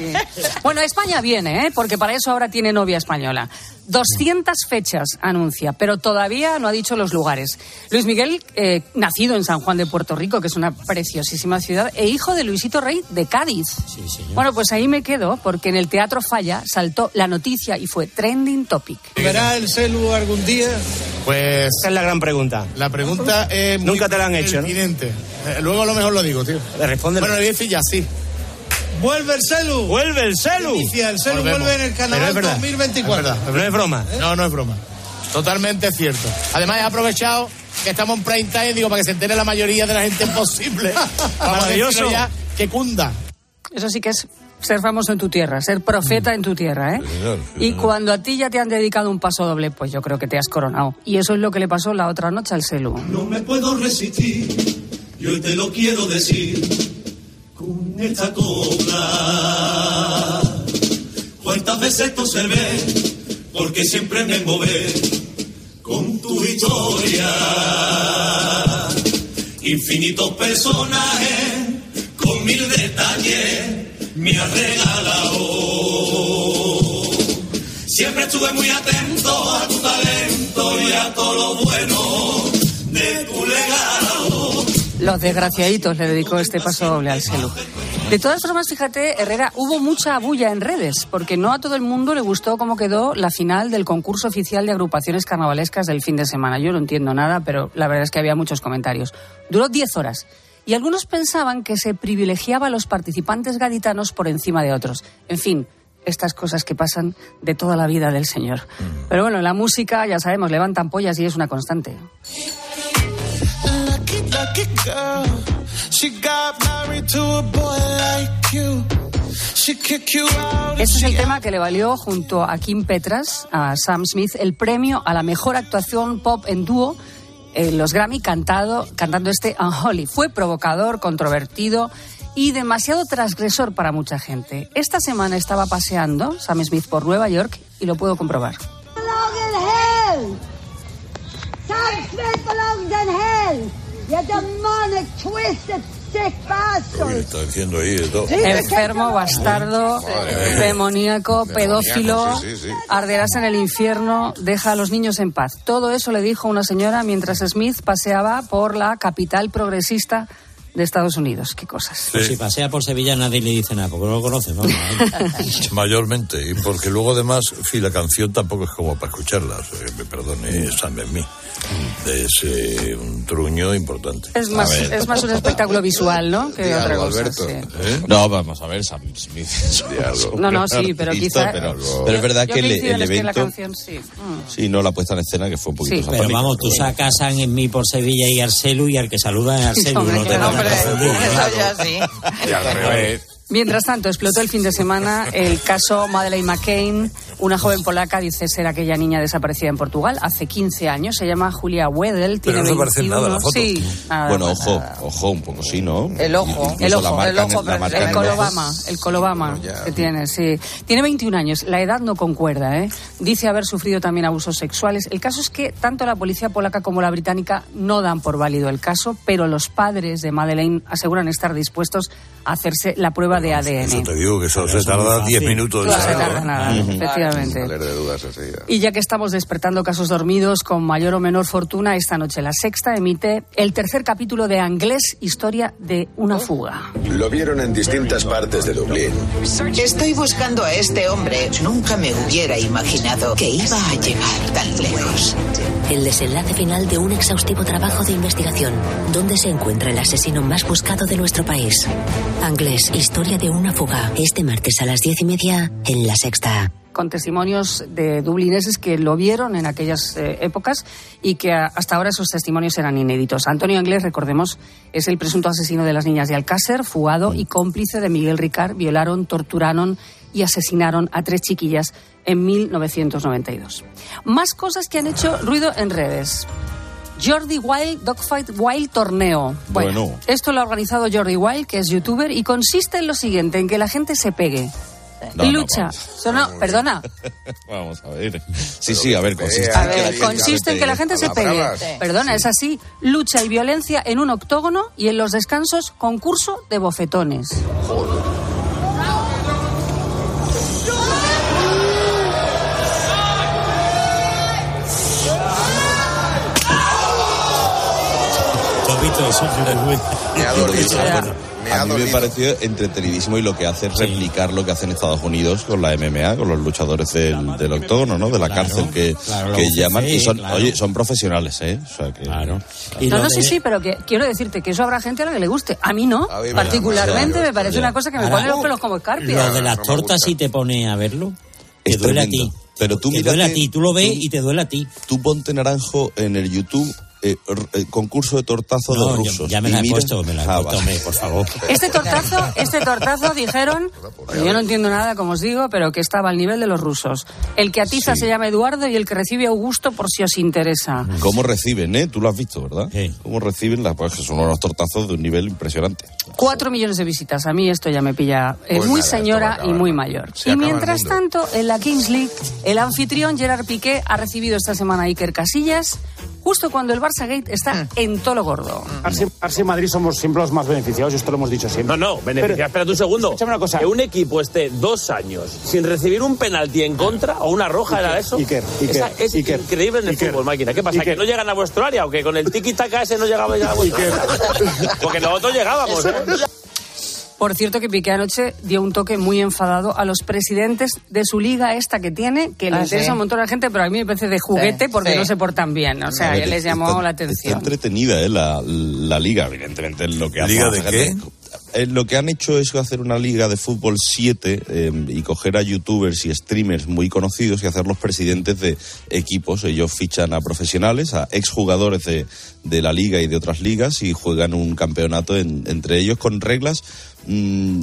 Speaker 21: Bueno, España viene, ¿eh? porque para eso ahora tiene novia española. 200 fechas anuncia, pero todavía no ha dicho los lugares. Luis Miguel, eh, nacido en San Juan de Puerto Rico, que es una preciosísima ciudad, e hijo de Luisito Rey de Cádiz. Bueno, pues ahí me quedo, porque en el Teatro Falla saltó la noticia y fue trending topic.
Speaker 32: ¿Verá el celu algún día?
Speaker 33: Pues. Esa es la gran pregunta.
Speaker 32: La pregunta es muy
Speaker 33: Nunca te la han hecho, ¿no?
Speaker 32: pertinente. Eh, Luego a lo mejor lo digo, tío.
Speaker 33: Le responde.
Speaker 32: Bueno, le voy a decir ya, sí. ¡Vuelve el celu!
Speaker 33: ¡Vuelve el celu!
Speaker 32: Inicia, el celu
Speaker 33: Volvemos.
Speaker 32: vuelve en el
Speaker 33: Pero
Speaker 32: carnaval
Speaker 33: es verdad,
Speaker 32: 2024.
Speaker 33: es verdad. No es broma.
Speaker 32: No, no es broma. Totalmente cierto. Además, he aprovechado que estamos en prime time, digo, para que se entere la mayoría de la gente posible.
Speaker 33: Maravilloso.
Speaker 32: decirlo ya que cunda.
Speaker 21: Eso sí que es ser famoso en tu tierra, ser profeta en tu tierra, ¿eh? Y cuando a ti ya te han dedicado un paso doble, pues yo creo que te has coronado. Y eso es lo que le pasó la otra noche al Celu.
Speaker 30: No me puedo resistir, y hoy te lo quiero decir con esta copla. ¿Cuántas veces te observé? Porque siempre me mové con tu historia. Infinitos personajes con mil detalles me has regalado. Siempre estuve muy atento a tu talento y a todo lo bueno de tu legado.
Speaker 21: Los desgraciaditos le dedicó este paso doble al Celu. De todas formas, fíjate, Herrera, hubo mucha bulla en redes, porque no a todo el mundo le gustó cómo quedó la final del concurso oficial de agrupaciones carnavalescas del fin de semana. Yo no entiendo nada, pero la verdad es que había muchos comentarios. Duró 10 horas. Y algunos pensaban que se privilegiaba a los participantes gaditanos por encima de otros. En fin, estas cosas que pasan de toda la vida del señor. Pero bueno, la música, ya sabemos, levantan pollas y es una constante.
Speaker 30: Lucky, lucky girl. She got married to a boy like you. She kick you out.
Speaker 21: Este es el tema que le valió junto a Kim Petras, a Sam Smith, el premio a la mejor actuación pop en dúo en los Grammy cantado, cantando este Unholy. Fue provocador, controvertido y demasiado transgresor para mucha gente. Esta semana estaba paseando Sam Smith por Nueva York y lo puedo comprobar.
Speaker 34: Sam Smith belongs in hell. Sick
Speaker 18: Oye,
Speaker 34: bastard.
Speaker 18: está diciendo ahí de todo.
Speaker 21: Enfermo, bastardo, demoníaco, pedófilo,
Speaker 18: Demoníaco, sí, sí, sí.
Speaker 21: arderás en el infierno, deja a los niños en paz. Todo eso le dijo una señora mientras Smith paseaba por la capital progresista de Estados Unidos. Qué cosas.
Speaker 31: Pues si pasea por Sevilla nadie le dice nada, porque no lo conoce, ¿no?
Speaker 18: Mayormente, y porque luego además, en fin, la canción tampoco es como para escucharla, me perdone Sam Smith. Es eh, un truño importante.
Speaker 21: Es más, es más un espectáculo visual, ¿no? Que otra cosa. sí.
Speaker 18: ¿Eh?
Speaker 35: No, vamos a ver, Sam Smith. es un
Speaker 21: No, no, sí, pero quizá-
Speaker 35: Pero, es verdad
Speaker 21: yo
Speaker 35: que el,
Speaker 21: coincido en
Speaker 35: el
Speaker 21: es que la
Speaker 35: evento.
Speaker 21: canción, sí. Mm.
Speaker 35: Sí, no, la puesta en escena que fue un poquito
Speaker 21: Sí.
Speaker 31: Pero vamos, tú sacas en mí por Sevilla y Arcelu y al que saluda es Arcelu, no te
Speaker 21: hombre,
Speaker 31: pongas a confundir, ¿no?
Speaker 22: Eso ya sí.
Speaker 35: Y al revés.
Speaker 21: Mientras tanto, explotó el fin de semana el caso Madeleine McCain. Una joven polaca dice ser aquella niña desaparecida en Portugal hace 15 años. Se llama Julia Wedel.
Speaker 35: Pero
Speaker 21: tiene
Speaker 35: no se parece en
Speaker 21: 21.
Speaker 35: nada la foto.
Speaker 21: Sí, nada,
Speaker 35: Bueno,
Speaker 21: nada.
Speaker 35: ojo, ojo, un poco sí, ¿no?
Speaker 21: El ojo,
Speaker 35: Incluso
Speaker 21: el ojo,
Speaker 35: marca
Speaker 21: el ojo, el colobama, el colobama que tiene, sí. Tiene 21 años, la edad no concuerda, ¿eh? Dice haber sufrido también abusos sexuales. El caso es que tanto la policía polaca como la británica no dan por válido el caso, pero los padres de Madeleine aseguran estar dispuestos a hacerse la prueba de
Speaker 18: Eso
Speaker 21: ADN.
Speaker 18: te digo que eso se
Speaker 31: Eso
Speaker 18: tarda
Speaker 31: fácil.
Speaker 18: 10 minutos.
Speaker 21: No se
Speaker 18: ¿sabes?
Speaker 21: tarda nada, efectivamente. Efectivamente.
Speaker 36: Salir de dudas enseguida.
Speaker 21: Y ya que estamos despertando casos dormidos con mayor o menor fortuna, esta noche la sexta emite el tercer capítulo de Anglés, Historia de una fuga.
Speaker 37: Lo vieron en distintas partes de Dublín.
Speaker 38: Estoy buscando a este hombre. Nunca me hubiera imaginado que iba a llegar tan lejos.
Speaker 39: El desenlace final de un exhaustivo trabajo de investigación. ¿Dónde se encuentra el asesino más buscado de nuestro país? Anglés, historia de una fuga. Este martes a las diez y media en La Sexta.
Speaker 21: con testimonios de dublineses que lo vieron en aquellas eh, épocas y que hasta ahora esos testimonios eran inéditos. Antonio Anglés, recordemos, es el presunto asesino de las niñas de Alcácer, fugado y cómplice de Miguel Ricard. Violaron, torturaron y asesinaron a tres chiquillas en 1992. Más cosas que han hecho ruido en redes. Jordi Wild Dogfight Wild Torneo.
Speaker 35: Bueno.
Speaker 21: Esto lo ha organizado Jordi Wild, que es youtuber, y consiste en lo siguiente, en que la gente se pegue.
Speaker 35: No, no,
Speaker 21: Lucha. Solo- perdona.
Speaker 35: Vamos a ver. Sí, sí, a ver, consiste
Speaker 21: A
Speaker 35: en que la
Speaker 21: ver,
Speaker 35: gente
Speaker 21: consiste en
Speaker 35: se
Speaker 21: que la gente se pegue. Perdona, es así. Lucha y violencia en un octógono y en los descansos concurso de bofetones.
Speaker 31: ¿Tú
Speaker 36: Me ha dolido. Me ha
Speaker 35: A mí me pareció entretenidísimo y lo que hace es replicar lo que hacen Estados Unidos con la MMA, con los luchadores del, del octógono, ¿no? De la cárcel que,
Speaker 31: claro,
Speaker 35: que llaman. Y son,
Speaker 31: claro.
Speaker 35: oye, son profesionales, ¿eh? O sea que...
Speaker 31: Claro.
Speaker 21: No, no, sí, sí, pero que quiero decirte que eso habrá gente a la que le guste. A mí no.
Speaker 35: A mí me
Speaker 21: Particularmente me parece una cosa que me pone los pelos como escarpia.
Speaker 31: Lo de las tortas sí te pone a verlo. Te duele a ti.
Speaker 35: Pero tú
Speaker 31: te
Speaker 35: mírate-
Speaker 31: duele a ti, tú lo ves y te duele a ti.
Speaker 35: Tú ponte naranjo en el YouTube, eh, r- eh, concurso de tortazos
Speaker 31: No,
Speaker 35: de rusos.
Speaker 31: ya me la he puesto, me la he
Speaker 35: Ah,
Speaker 31: puesto, por favor.
Speaker 21: Este tortazo, este tortazo dijeron, yo no entiendo nada, como os digo, pero que estaba al nivel de los rusos. El que atiza se llama Eduardo y el que recibe Augusto por si os interesa.
Speaker 35: ¿Cómo reciben, eh? Tú lo has visto, ¿verdad? ¿Cómo reciben las pues, que son unos tortazos de un nivel impresionante?
Speaker 21: Cuatro millones de visitas. A mí esto ya me pilla eh,
Speaker 35: Pues
Speaker 21: muy
Speaker 35: nada,
Speaker 21: señora y muy mayor.
Speaker 35: Se
Speaker 21: y
Speaker 35: el
Speaker 21: mientras tanto, en la Kings League, el anfitrión Gerard Piqué ha recibido esta semana a Iker Casillas justo cuando el Barça Gate está en todo lo gordo.
Speaker 40: Barça Barça y Madrid somos siempre los más beneficiados, y esto lo hemos dicho siempre.
Speaker 41: No, no, beneficiar. Espérate un segundo.
Speaker 40: Escúchame una cosa.
Speaker 41: Que un equipo esté dos años sin recibir un penalti en contra o una roja, ¿era eso?
Speaker 40: Iker, Iker,
Speaker 41: Esa- es
Speaker 40: Iker,
Speaker 41: increíble en el
Speaker 40: Iker,
Speaker 41: fútbol, máquina. ¿Qué pasa?
Speaker 40: Iker.
Speaker 41: ¿Que no llegan a vuestro área o que con el tiki-taka ese no llegaba ya a vuestro área? Porque nosotros llegábamos, ¿eh?
Speaker 21: Por cierto que Piqué anoche dio un toque muy enfadado a los presidentes de su liga esta que tiene, que le
Speaker 22: Ah,
Speaker 21: interesa
Speaker 22: sí.
Speaker 21: un montón a la gente, pero a mí me parece de juguete
Speaker 22: Sí,
Speaker 21: porque
Speaker 22: sí.
Speaker 21: no se portan bien. O sea, les llamó
Speaker 35: está-
Speaker 21: la
Speaker 35: Está
Speaker 21: atención.
Speaker 35: entretenida, ¿eh? La, la liga, evidentemente, es lo que hace.
Speaker 18: ¿Liga de qué?
Speaker 35: Eh, lo que han hecho es hacer una liga de fútbol 7 eh, y coger a youtubers y streamers muy conocidos y hacerlos presidentes de equipos. Ellos fichan a profesionales, a exjugadores de, de la liga y de otras ligas y juegan un campeonato en- entre ellos con reglas mm,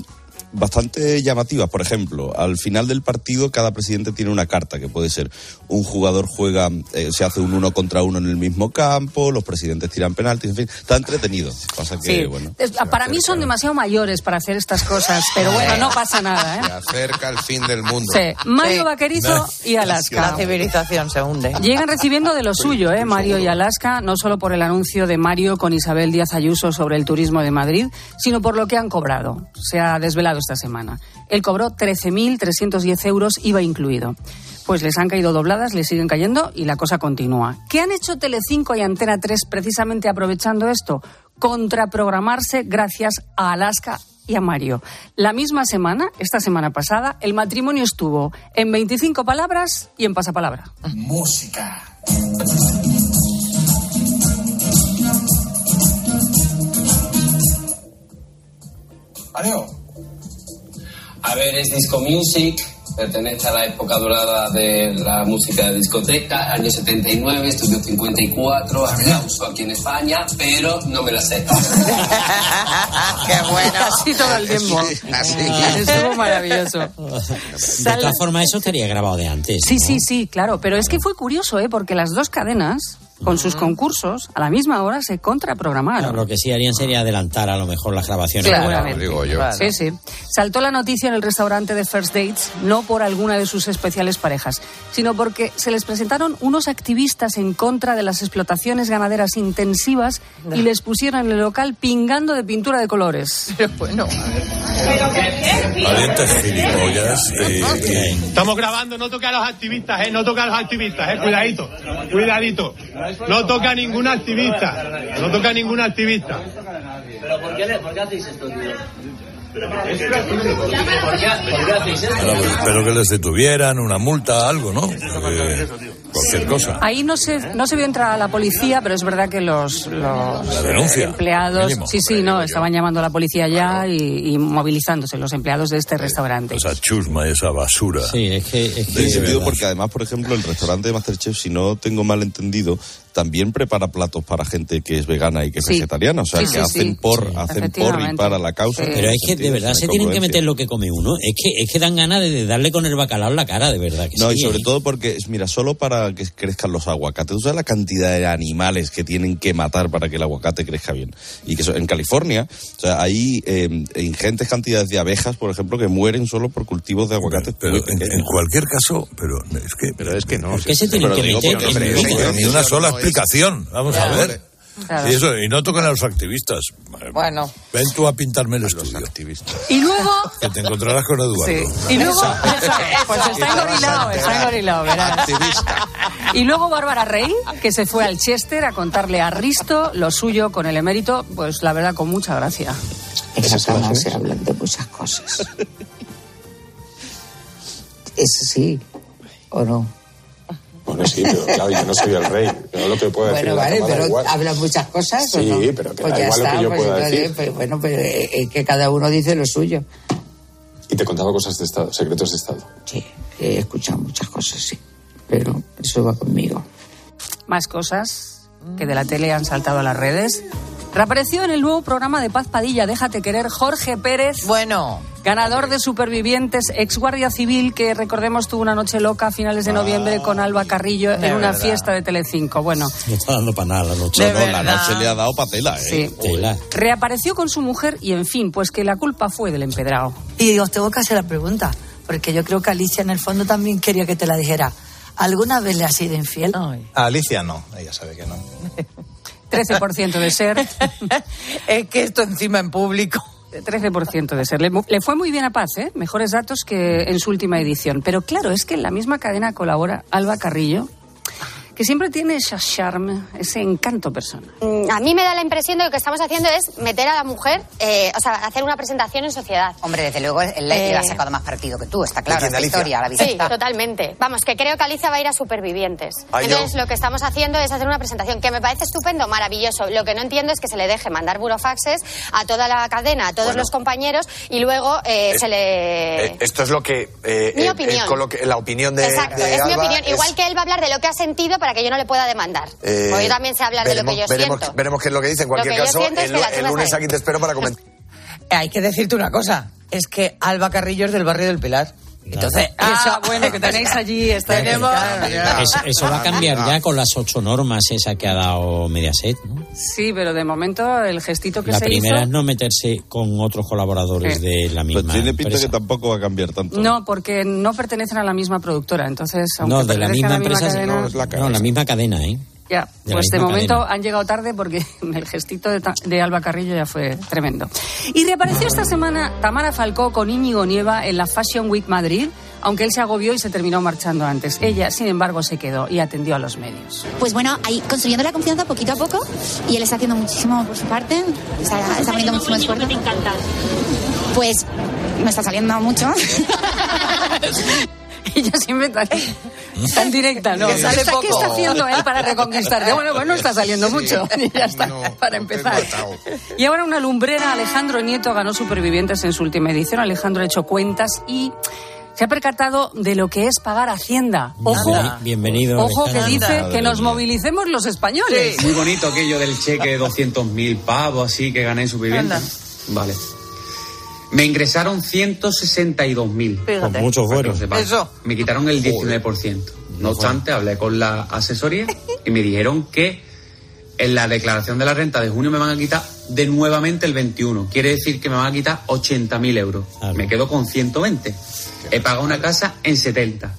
Speaker 35: bastante llamativas. Por ejemplo, al final del partido cada presidente tiene una carta que puede ser un jugador juega, eh, se hace un uno contra uno en el mismo campo, los presidentes tiran penaltis, en fin, está entretenido. Pasa que,
Speaker 21: Sí.
Speaker 35: bueno.
Speaker 21: Es- para mí son demasiado mayores para hacer estas cosas, pero bueno, no pasa nada.
Speaker 36: Se
Speaker 21: ¿eh?
Speaker 36: acerca el fin del mundo.
Speaker 21: Sí, Mario
Speaker 22: Sí.
Speaker 21: Vaquerizo y Alaska.
Speaker 22: La civilización se hunde.
Speaker 21: Llegan recibiendo de lo suyo, ¿eh? Mario y Alaska, no solo por el anuncio de Mario con Isabel Díaz Ayuso sobre el turismo de Madrid, sino por lo que han cobrado. Se ha desvelado esta semana. Él cobró 13.310 euros, IVA incluido. Pues les han caído dobladas, les siguen cayendo y la cosa continúa. ¿Qué han hecho Telecinco y Antena 3 precisamente aprovechando esto? Contraprogramarse gracias a Alaska y a Mario. La misma semana, esta semana pasada, el matrimonio estuvo en 25 palabras y en pasapalabra.
Speaker 30: Música.
Speaker 42: Mario. A ver, es Disco Music, pertenece a la época dorada de la música de discoteca, año 79, estudio 54, aplauso aquí en España, pero no me la sé.
Speaker 22: Qué bueno.
Speaker 21: Así todo el tiempo. Estuvo maravilloso.
Speaker 31: De todas formas, eso estaría grabado de antes.
Speaker 21: Sí,
Speaker 31: ¿no?
Speaker 21: sí, sí, claro. Pero es que fue curioso, ¿eh? Porque las dos cadenas con sus concursos, a la misma hora se contraprogramaron.
Speaker 31: Lo que sí harían sería adelantar a lo mejor las grabaciones. Claro.
Speaker 21: Sí, sí. Saltó la noticia en el restaurante de First Dates, no por alguna de sus especiales parejas, sino porque se les presentaron unos activistas en contra de las explotaciones ganaderas intensivas y les pusieron en el local pingando de pintura de colores.
Speaker 22: bueno,
Speaker 18: Valientes gilipollas. eh,
Speaker 43: Estamos grabando, no toca a los activistas, ¿eh? No toca a los activistas, ¿eh? Cuidadito, cuidadito. No toca a ningún activista, no toca a ningún activista.
Speaker 44: ¿Pero por qué, le- por qué hacéis esto, tío? ¿Pero por qué, hacéis esto?
Speaker 18: Bueno, espero que les detuvieran, una multa, algo, ¿no? Eh, cualquier cosa.
Speaker 21: Ahí no se, no se vio entrar a la policía, pero es verdad que los, los
Speaker 18: denuncia,
Speaker 21: empleados,
Speaker 18: mínimo.
Speaker 21: sí, sí, no, estaban llamando a la policía ya y, y movilizándose los empleados de este restaurante.
Speaker 18: Esa chusma, esa basura.
Speaker 31: Sí, es que... Es
Speaker 35: Tiene sentido porque además, por ejemplo, el restaurante de Masterchef, si no tengo mal entendido, también prepara platos para gente que es vegana y que es
Speaker 31: Sí.
Speaker 35: vegetariana. O sea,
Speaker 31: Sí,
Speaker 35: que
Speaker 31: sí,
Speaker 35: hacen
Speaker 31: sí.
Speaker 35: por,
Speaker 31: Sí.
Speaker 35: hacen por y para la causa.
Speaker 31: Pero es que de verdad se tienen que meter lo que come uno. Es que, es que dan ganas de darle con el bacalao en la cara, de verdad. Que
Speaker 35: No,
Speaker 31: sí,
Speaker 35: y sobre
Speaker 31: ¿eh?
Speaker 35: todo porque, es- mira, solo para que crezcan los aguacates. ¿Tú sabes la cantidad de animales que tienen que matar para que el aguacate crezca bien? Y que eso- en California, o sea, hay eh, ingentes cantidades de abejas, por ejemplo, que mueren solo por cultivos de aguacates.
Speaker 18: Pero en, en cualquier caso, pero es que... Pero es que no.
Speaker 31: qué se tienen que meter
Speaker 18: Ni una sola explicación. Vamos a ver.
Speaker 21: Claro.
Speaker 18: Y, eso, y no tocan a los activistas.
Speaker 22: Bueno.
Speaker 18: Ven tú a pintarme el estudio.
Speaker 21: Y luego...
Speaker 18: Que te encontrarás con Eduardo.
Speaker 21: Sí. Y luego, pues está engorilado, está engorilado, verás. Y luego Bárbara Rey, que se fue al Chester a contarle a Risto lo suyo con el emérito, pues la verdad con mucha gracia.
Speaker 45: En esa cama se hablan de muchas cosas. ¿Es así o no?
Speaker 46: Bueno, sí, pero claro, yo no soy el rey. Yo lo que puedo decir
Speaker 45: Bueno,
Speaker 46: en la
Speaker 45: vale, pero
Speaker 46: igual.
Speaker 45: hablan muchas cosas. ¿o
Speaker 46: Sí,
Speaker 45: no?
Speaker 46: pero que
Speaker 45: pues
Speaker 46: da
Speaker 45: ya
Speaker 46: igual lo que yo
Speaker 45: pues
Speaker 46: pueda
Speaker 45: entonces,
Speaker 46: decir.
Speaker 45: pues bueno, pero eh, eh, que cada uno dice lo suyo.
Speaker 46: Y te contaba cosas de Estado, secretos de Estado.
Speaker 45: Sí, he escuchado muchas cosas, sí. Pero eso va conmigo.
Speaker 21: Más cosas que de la tele han saltado a las redes. Reapareció en el nuevo programa de Paz Padilla, Déjate querer, Jorge Pérez.
Speaker 22: Bueno.
Speaker 21: Ganador de Supervivientes, ex guardia civil, que recordemos tuvo una noche loca a finales de noviembre con Alba Carrillo
Speaker 35: de
Speaker 21: en una
Speaker 35: verdad.
Speaker 21: fiesta de Telecinco. Bueno,
Speaker 31: No está dando para nada la noche.
Speaker 21: De
Speaker 35: No, no, la
Speaker 21: verdad.
Speaker 35: noche le ha dado patela, ¿eh?
Speaker 21: Sí.
Speaker 31: Tela.
Speaker 21: reapareció con su mujer y, en fin, pues que la culpa fue del empedrado.
Speaker 47: Y os tengo que hacer la pregunta, porque yo creo que Alicia en el fondo también quería que te la dijera. ¿Alguna vez le has sido infiel?
Speaker 48: A Alicia no, ella sabe que no.
Speaker 21: 13% de ser.
Speaker 22: es que esto encima en público.
Speaker 21: 13% de ser. Le, le fue muy bien a Paz, ¿eh? Mejores datos que en su última edición. Pero claro, es que en la misma cadena colabora Alba Carrillo, que siempre tiene ese charme, ese encanto personal.
Speaker 49: Mm, A mí me da la impresión de que lo que estamos haciendo es meter a la mujer, eh, o sea, hacer una presentación en sociedad.
Speaker 50: Hombre, desde luego él
Speaker 49: Eh,
Speaker 50: le ha sacado más partido que tú, está claro,
Speaker 49: quién,
Speaker 50: esta
Speaker 49: Alicia?
Speaker 50: historia, la
Speaker 49: Sí,
Speaker 50: visita.
Speaker 49: totalmente. Vamos, que creo que Alicia va a ir a Supervivientes.
Speaker 50: Ah, yo.
Speaker 49: Entonces, lo que estamos haciendo es hacer una presentación que me parece estupendo, maravilloso. Lo que no entiendo es que se le deje mandar burofaxes a toda la cadena, a todos
Speaker 51: Bueno.
Speaker 49: los compañeros, y luego eh,
Speaker 51: Es-
Speaker 49: se le...
Speaker 51: Eh, esto es lo que. eh,
Speaker 49: Mi
Speaker 51: eh,
Speaker 49: opinión.
Speaker 51: eh, con lo que- la opinión de.
Speaker 49: Exacto,
Speaker 51: de
Speaker 49: es mi opinión.
Speaker 51: es-
Speaker 49: Igual que él va a hablar de lo que ha sentido para que yo no le pueda demandar.
Speaker 51: eh,
Speaker 49: Porque yo también sé hablar de lo que yo
Speaker 51: veremos,
Speaker 49: siento.
Speaker 51: Veremos qué es lo que dice. En cualquier caso, el, el lunes aquí te espero para comentar.
Speaker 22: Hay que decirte una cosa, es que Alba Carrillo es del barrio del Pilar. Entonces,
Speaker 21: Ah, bueno, que tenéis allí, está
Speaker 22: Tenemos-
Speaker 31: Eso, eso va a cambiar ya con las ocho normas esa que ha dado Mediaset, ¿no?
Speaker 21: Sí, pero de momento el gestito que
Speaker 31: La
Speaker 21: se
Speaker 31: primera
Speaker 21: hizo...
Speaker 31: es no meterse con otros colaboradores
Speaker 21: Sí.
Speaker 31: de la misma
Speaker 35: Pues tiene pinta
Speaker 31: empresa.
Speaker 35: que tampoco va a cambiar tanto.
Speaker 21: No, porque no pertenecen a la misma productora, entonces... Aunque
Speaker 31: No, de la misma
Speaker 21: a
Speaker 31: empresa,
Speaker 21: cadena-
Speaker 31: no, la misma cadena, ¿eh?
Speaker 21: Ya,
Speaker 31: De
Speaker 21: pues de momento
Speaker 31: cadena.
Speaker 21: han llegado tarde porque el gestito de, de Alba Carrillo ya fue tremendo. Y reapareció esta semana Tamara Falcó con Íñigo Nieva en la Fashion Week Madrid, aunque él se agobió y se terminó marchando antes. Ella, sin embargo, se quedó y atendió a los medios.
Speaker 52: Pues bueno, ahí construyendo la confianza poquito a poco y él está haciendo muchísimo por su parte, está, está poniendo muchísimo esfuerzo. Me encanta. Pues me está saliendo mucho.
Speaker 21: Ella siempre tan, directa, ¿no?
Speaker 22: Sale
Speaker 21: ¿Qué está- ¿Qué
Speaker 22: poco.
Speaker 21: está haciendo él para reconquistarte? Bueno, pues no está saliendo mucho. Y ya está, para empezar. Y ahora una lumbrera, Alejandro Nieto, ganó Supervivientes en su última edición. Alejandro ha hecho cuentas y se ha percatado de lo que es pagar Hacienda. Ojo,
Speaker 31: Anda. Bienvenido.
Speaker 21: ojo que dice que nos movilicemos los españoles.
Speaker 53: Muy bonito aquello del cheque de 200.000 pavos, así que gané en Superviviente.
Speaker 21: Anda.
Speaker 53: Vale. Me ingresaron 162.000.
Speaker 21: Fíjate. Pues muchos fueron. Eso.
Speaker 53: Me quitaron el 19%. No obstante, hablé con la asesoría y me dijeron que en la declaración de la renta de junio me van a quitar de nuevamente el 21. Quiere decir que me van a quitar 80.000 euros. Me quedo con 120. He pagado una casa en 70.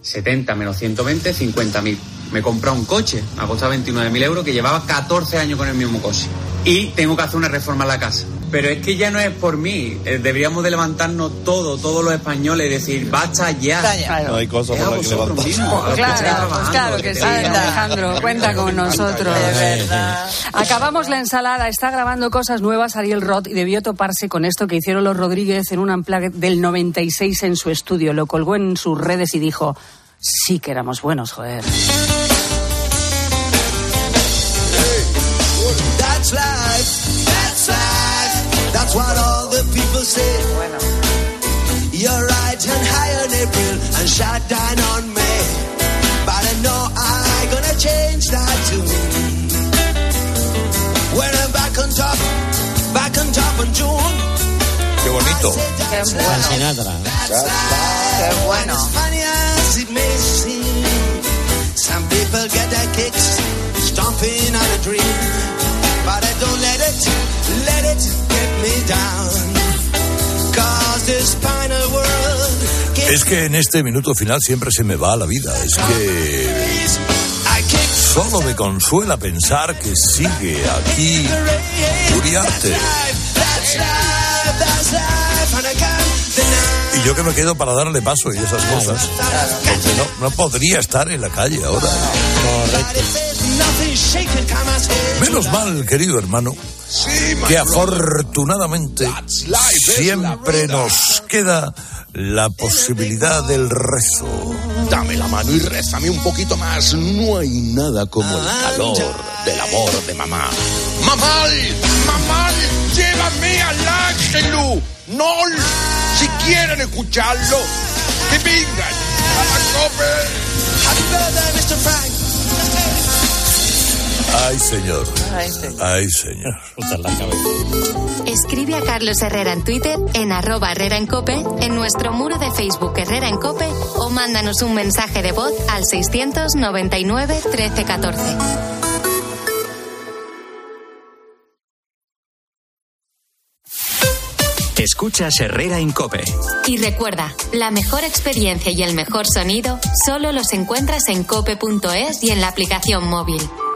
Speaker 53: 70 menos 120, 50.000. Me he comprado un coche, me ha costado 29.000 euros, que llevaba 14 años con el mismo coche. Y tengo que hacer una reforma en la casa. Pero es que ya no es por mí. Eh, Deberíamos de levantarnos todos, todos los españoles, y decir, basta ya.
Speaker 35: No hay cosas por las que
Speaker 53: estáis
Speaker 21: Claro, pues claro que
Speaker 53: que
Speaker 21: sí, Alejandro, cuenta con nosotros. Acabamos la ensalada, está grabando cosas nuevas Ariel Roth y debió toparse con esto que hicieron los Rodríguez en un unplugged del 96 en su estudio. Lo colgó en sus redes y dijo, sí que éramos buenos, joder.
Speaker 49: You're and high on April and shot down on May. But I know I'm gonna change that tune. When I'm back on top, back on top in June.
Speaker 18: Qué bonito.
Speaker 22: Qué
Speaker 31: Frank Sinatra.
Speaker 22: Qué bueno.
Speaker 49: As funny as it may seem, some people get their kicks stomping on a dream. But I don't let it, let it get me down. Cause this final world
Speaker 18: Es que en este minuto final siempre se me va la vida. Es que solo me consuela pensar que sigue aquí Uriarte. Y yo que me quedo para darle paso y esas cosas. Porque no, no podría estar en la calle ahora. Menos mal, querido hermano, que afortunadamente siempre nos queda la posibilidad del rezo.
Speaker 20: Dame la mano y rézame un poquito más. No hay nada como el calor del amor de mamá. ¡Mamá! ¡Mamá! ¡Llévame al Ángelu! ¡No! Si quieren escucharlo, que vengan a la cope.
Speaker 18: Ay, señor.
Speaker 22: Ay, sí.
Speaker 18: Ay, señor.
Speaker 3: Escribe a Carlos Herrera en Twitter, en arroba Herrera en Cope, en nuestro muro de Facebook Herrera en Cope o mándanos un mensaje de voz al 699 1314.
Speaker 12: Escuchas Herrera en Cope.
Speaker 3: Y recuerda, la mejor experiencia y el mejor sonido solo los encuentras en cope.es y en la aplicación móvil.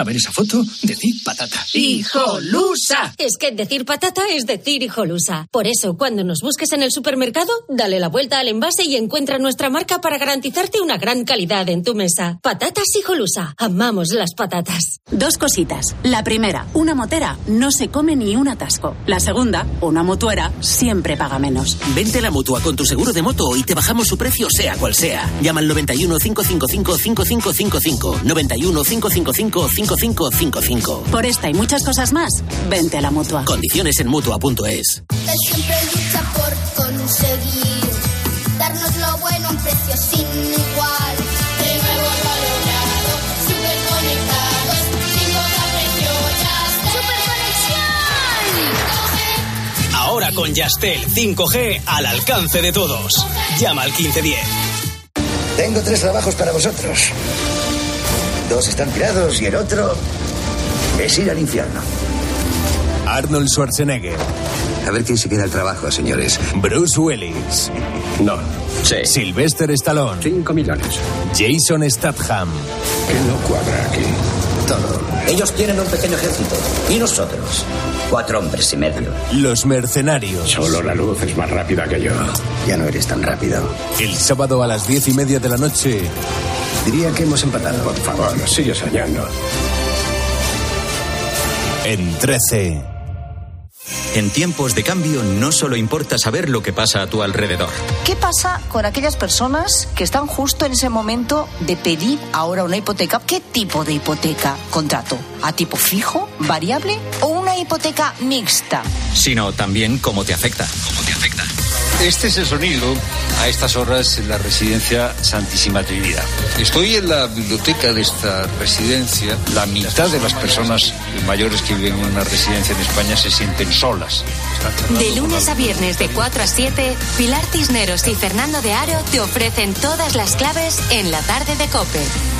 Speaker 54: A ver esa foto, decir patata.
Speaker 55: ¡Hijolusa! Es que decir patata es decir hijolusa. Por eso, cuando nos busques en el supermercado, dale la vuelta al envase y encuentra nuestra marca para garantizarte una gran calidad en tu mesa. Patatas hijolusa. Amamos las patatas.
Speaker 56: Dos cositas. La primera, una motera no se come ni un atasco. La segunda, una motuera siempre paga menos.
Speaker 12: Vente a la mutua con tu seguro de moto y te bajamos su precio, sea cual sea. Llama al 91 555 5555. 91 555 5555.
Speaker 56: Por esta y muchas cosas más, vente a la mutua.
Speaker 12: Condiciones en mutua.es.
Speaker 57: Siempre lucha por conseguir darnos lo bueno a un precio sin igual. De nuevo lo ha logrado, súper conectados, sin cobrar precio ya. ¡Super conexión!
Speaker 12: Ahora con Yastel 5G al alcance de todos. Llama al 1510.
Speaker 58: Tengo tres trabajos para vosotros. Dos están tirados y el otro es ir al infierno.
Speaker 59: Arnold Schwarzenegger.
Speaker 58: A ver quién se queda el trabajo, señores.
Speaker 59: Bruce Willis.
Speaker 54: No. Sí.
Speaker 59: Sylvester Stallone.
Speaker 54: Cinco millones.
Speaker 59: Jason Statham.
Speaker 54: ¿Qué no cuadra aquí?
Speaker 58: Todo. Ellos tienen un pequeño ejército. ¿Y nosotros? Cuatro hombres y medio.
Speaker 59: Los mercenarios.
Speaker 54: Solo la luz es más rápida que yo.
Speaker 58: Ya no eres tan rápido.
Speaker 59: El sábado a las diez y media de la noche.
Speaker 58: Diría que hemos empatado.
Speaker 54: Por favor, sigue soñando.
Speaker 59: En 13.
Speaker 12: En tiempos de cambio no solo importa saber lo que pasa a tu alrededor.
Speaker 60: ¿Qué pasa con aquellas personas que están justo en ese momento de pedir ahora una hipoteca? ¿Qué tipo de hipoteca contrato? ¿A tipo fijo, variable o una
Speaker 61: hipoteca mixta.
Speaker 12: sino también cómo te afecta. ¿Cómo te afecta?
Speaker 62: Este es el sonido a estas horas en la residencia Santísima Trinidad. Estoy en la biblioteca de esta residencia. La mitad de las personas mayores que viven en una residencia en España se sienten solas.
Speaker 3: De lunes a viernes de 4 a 7, Pilar Cisneros y Fernando de Aro te ofrecen todas las claves en la tarde de Cope.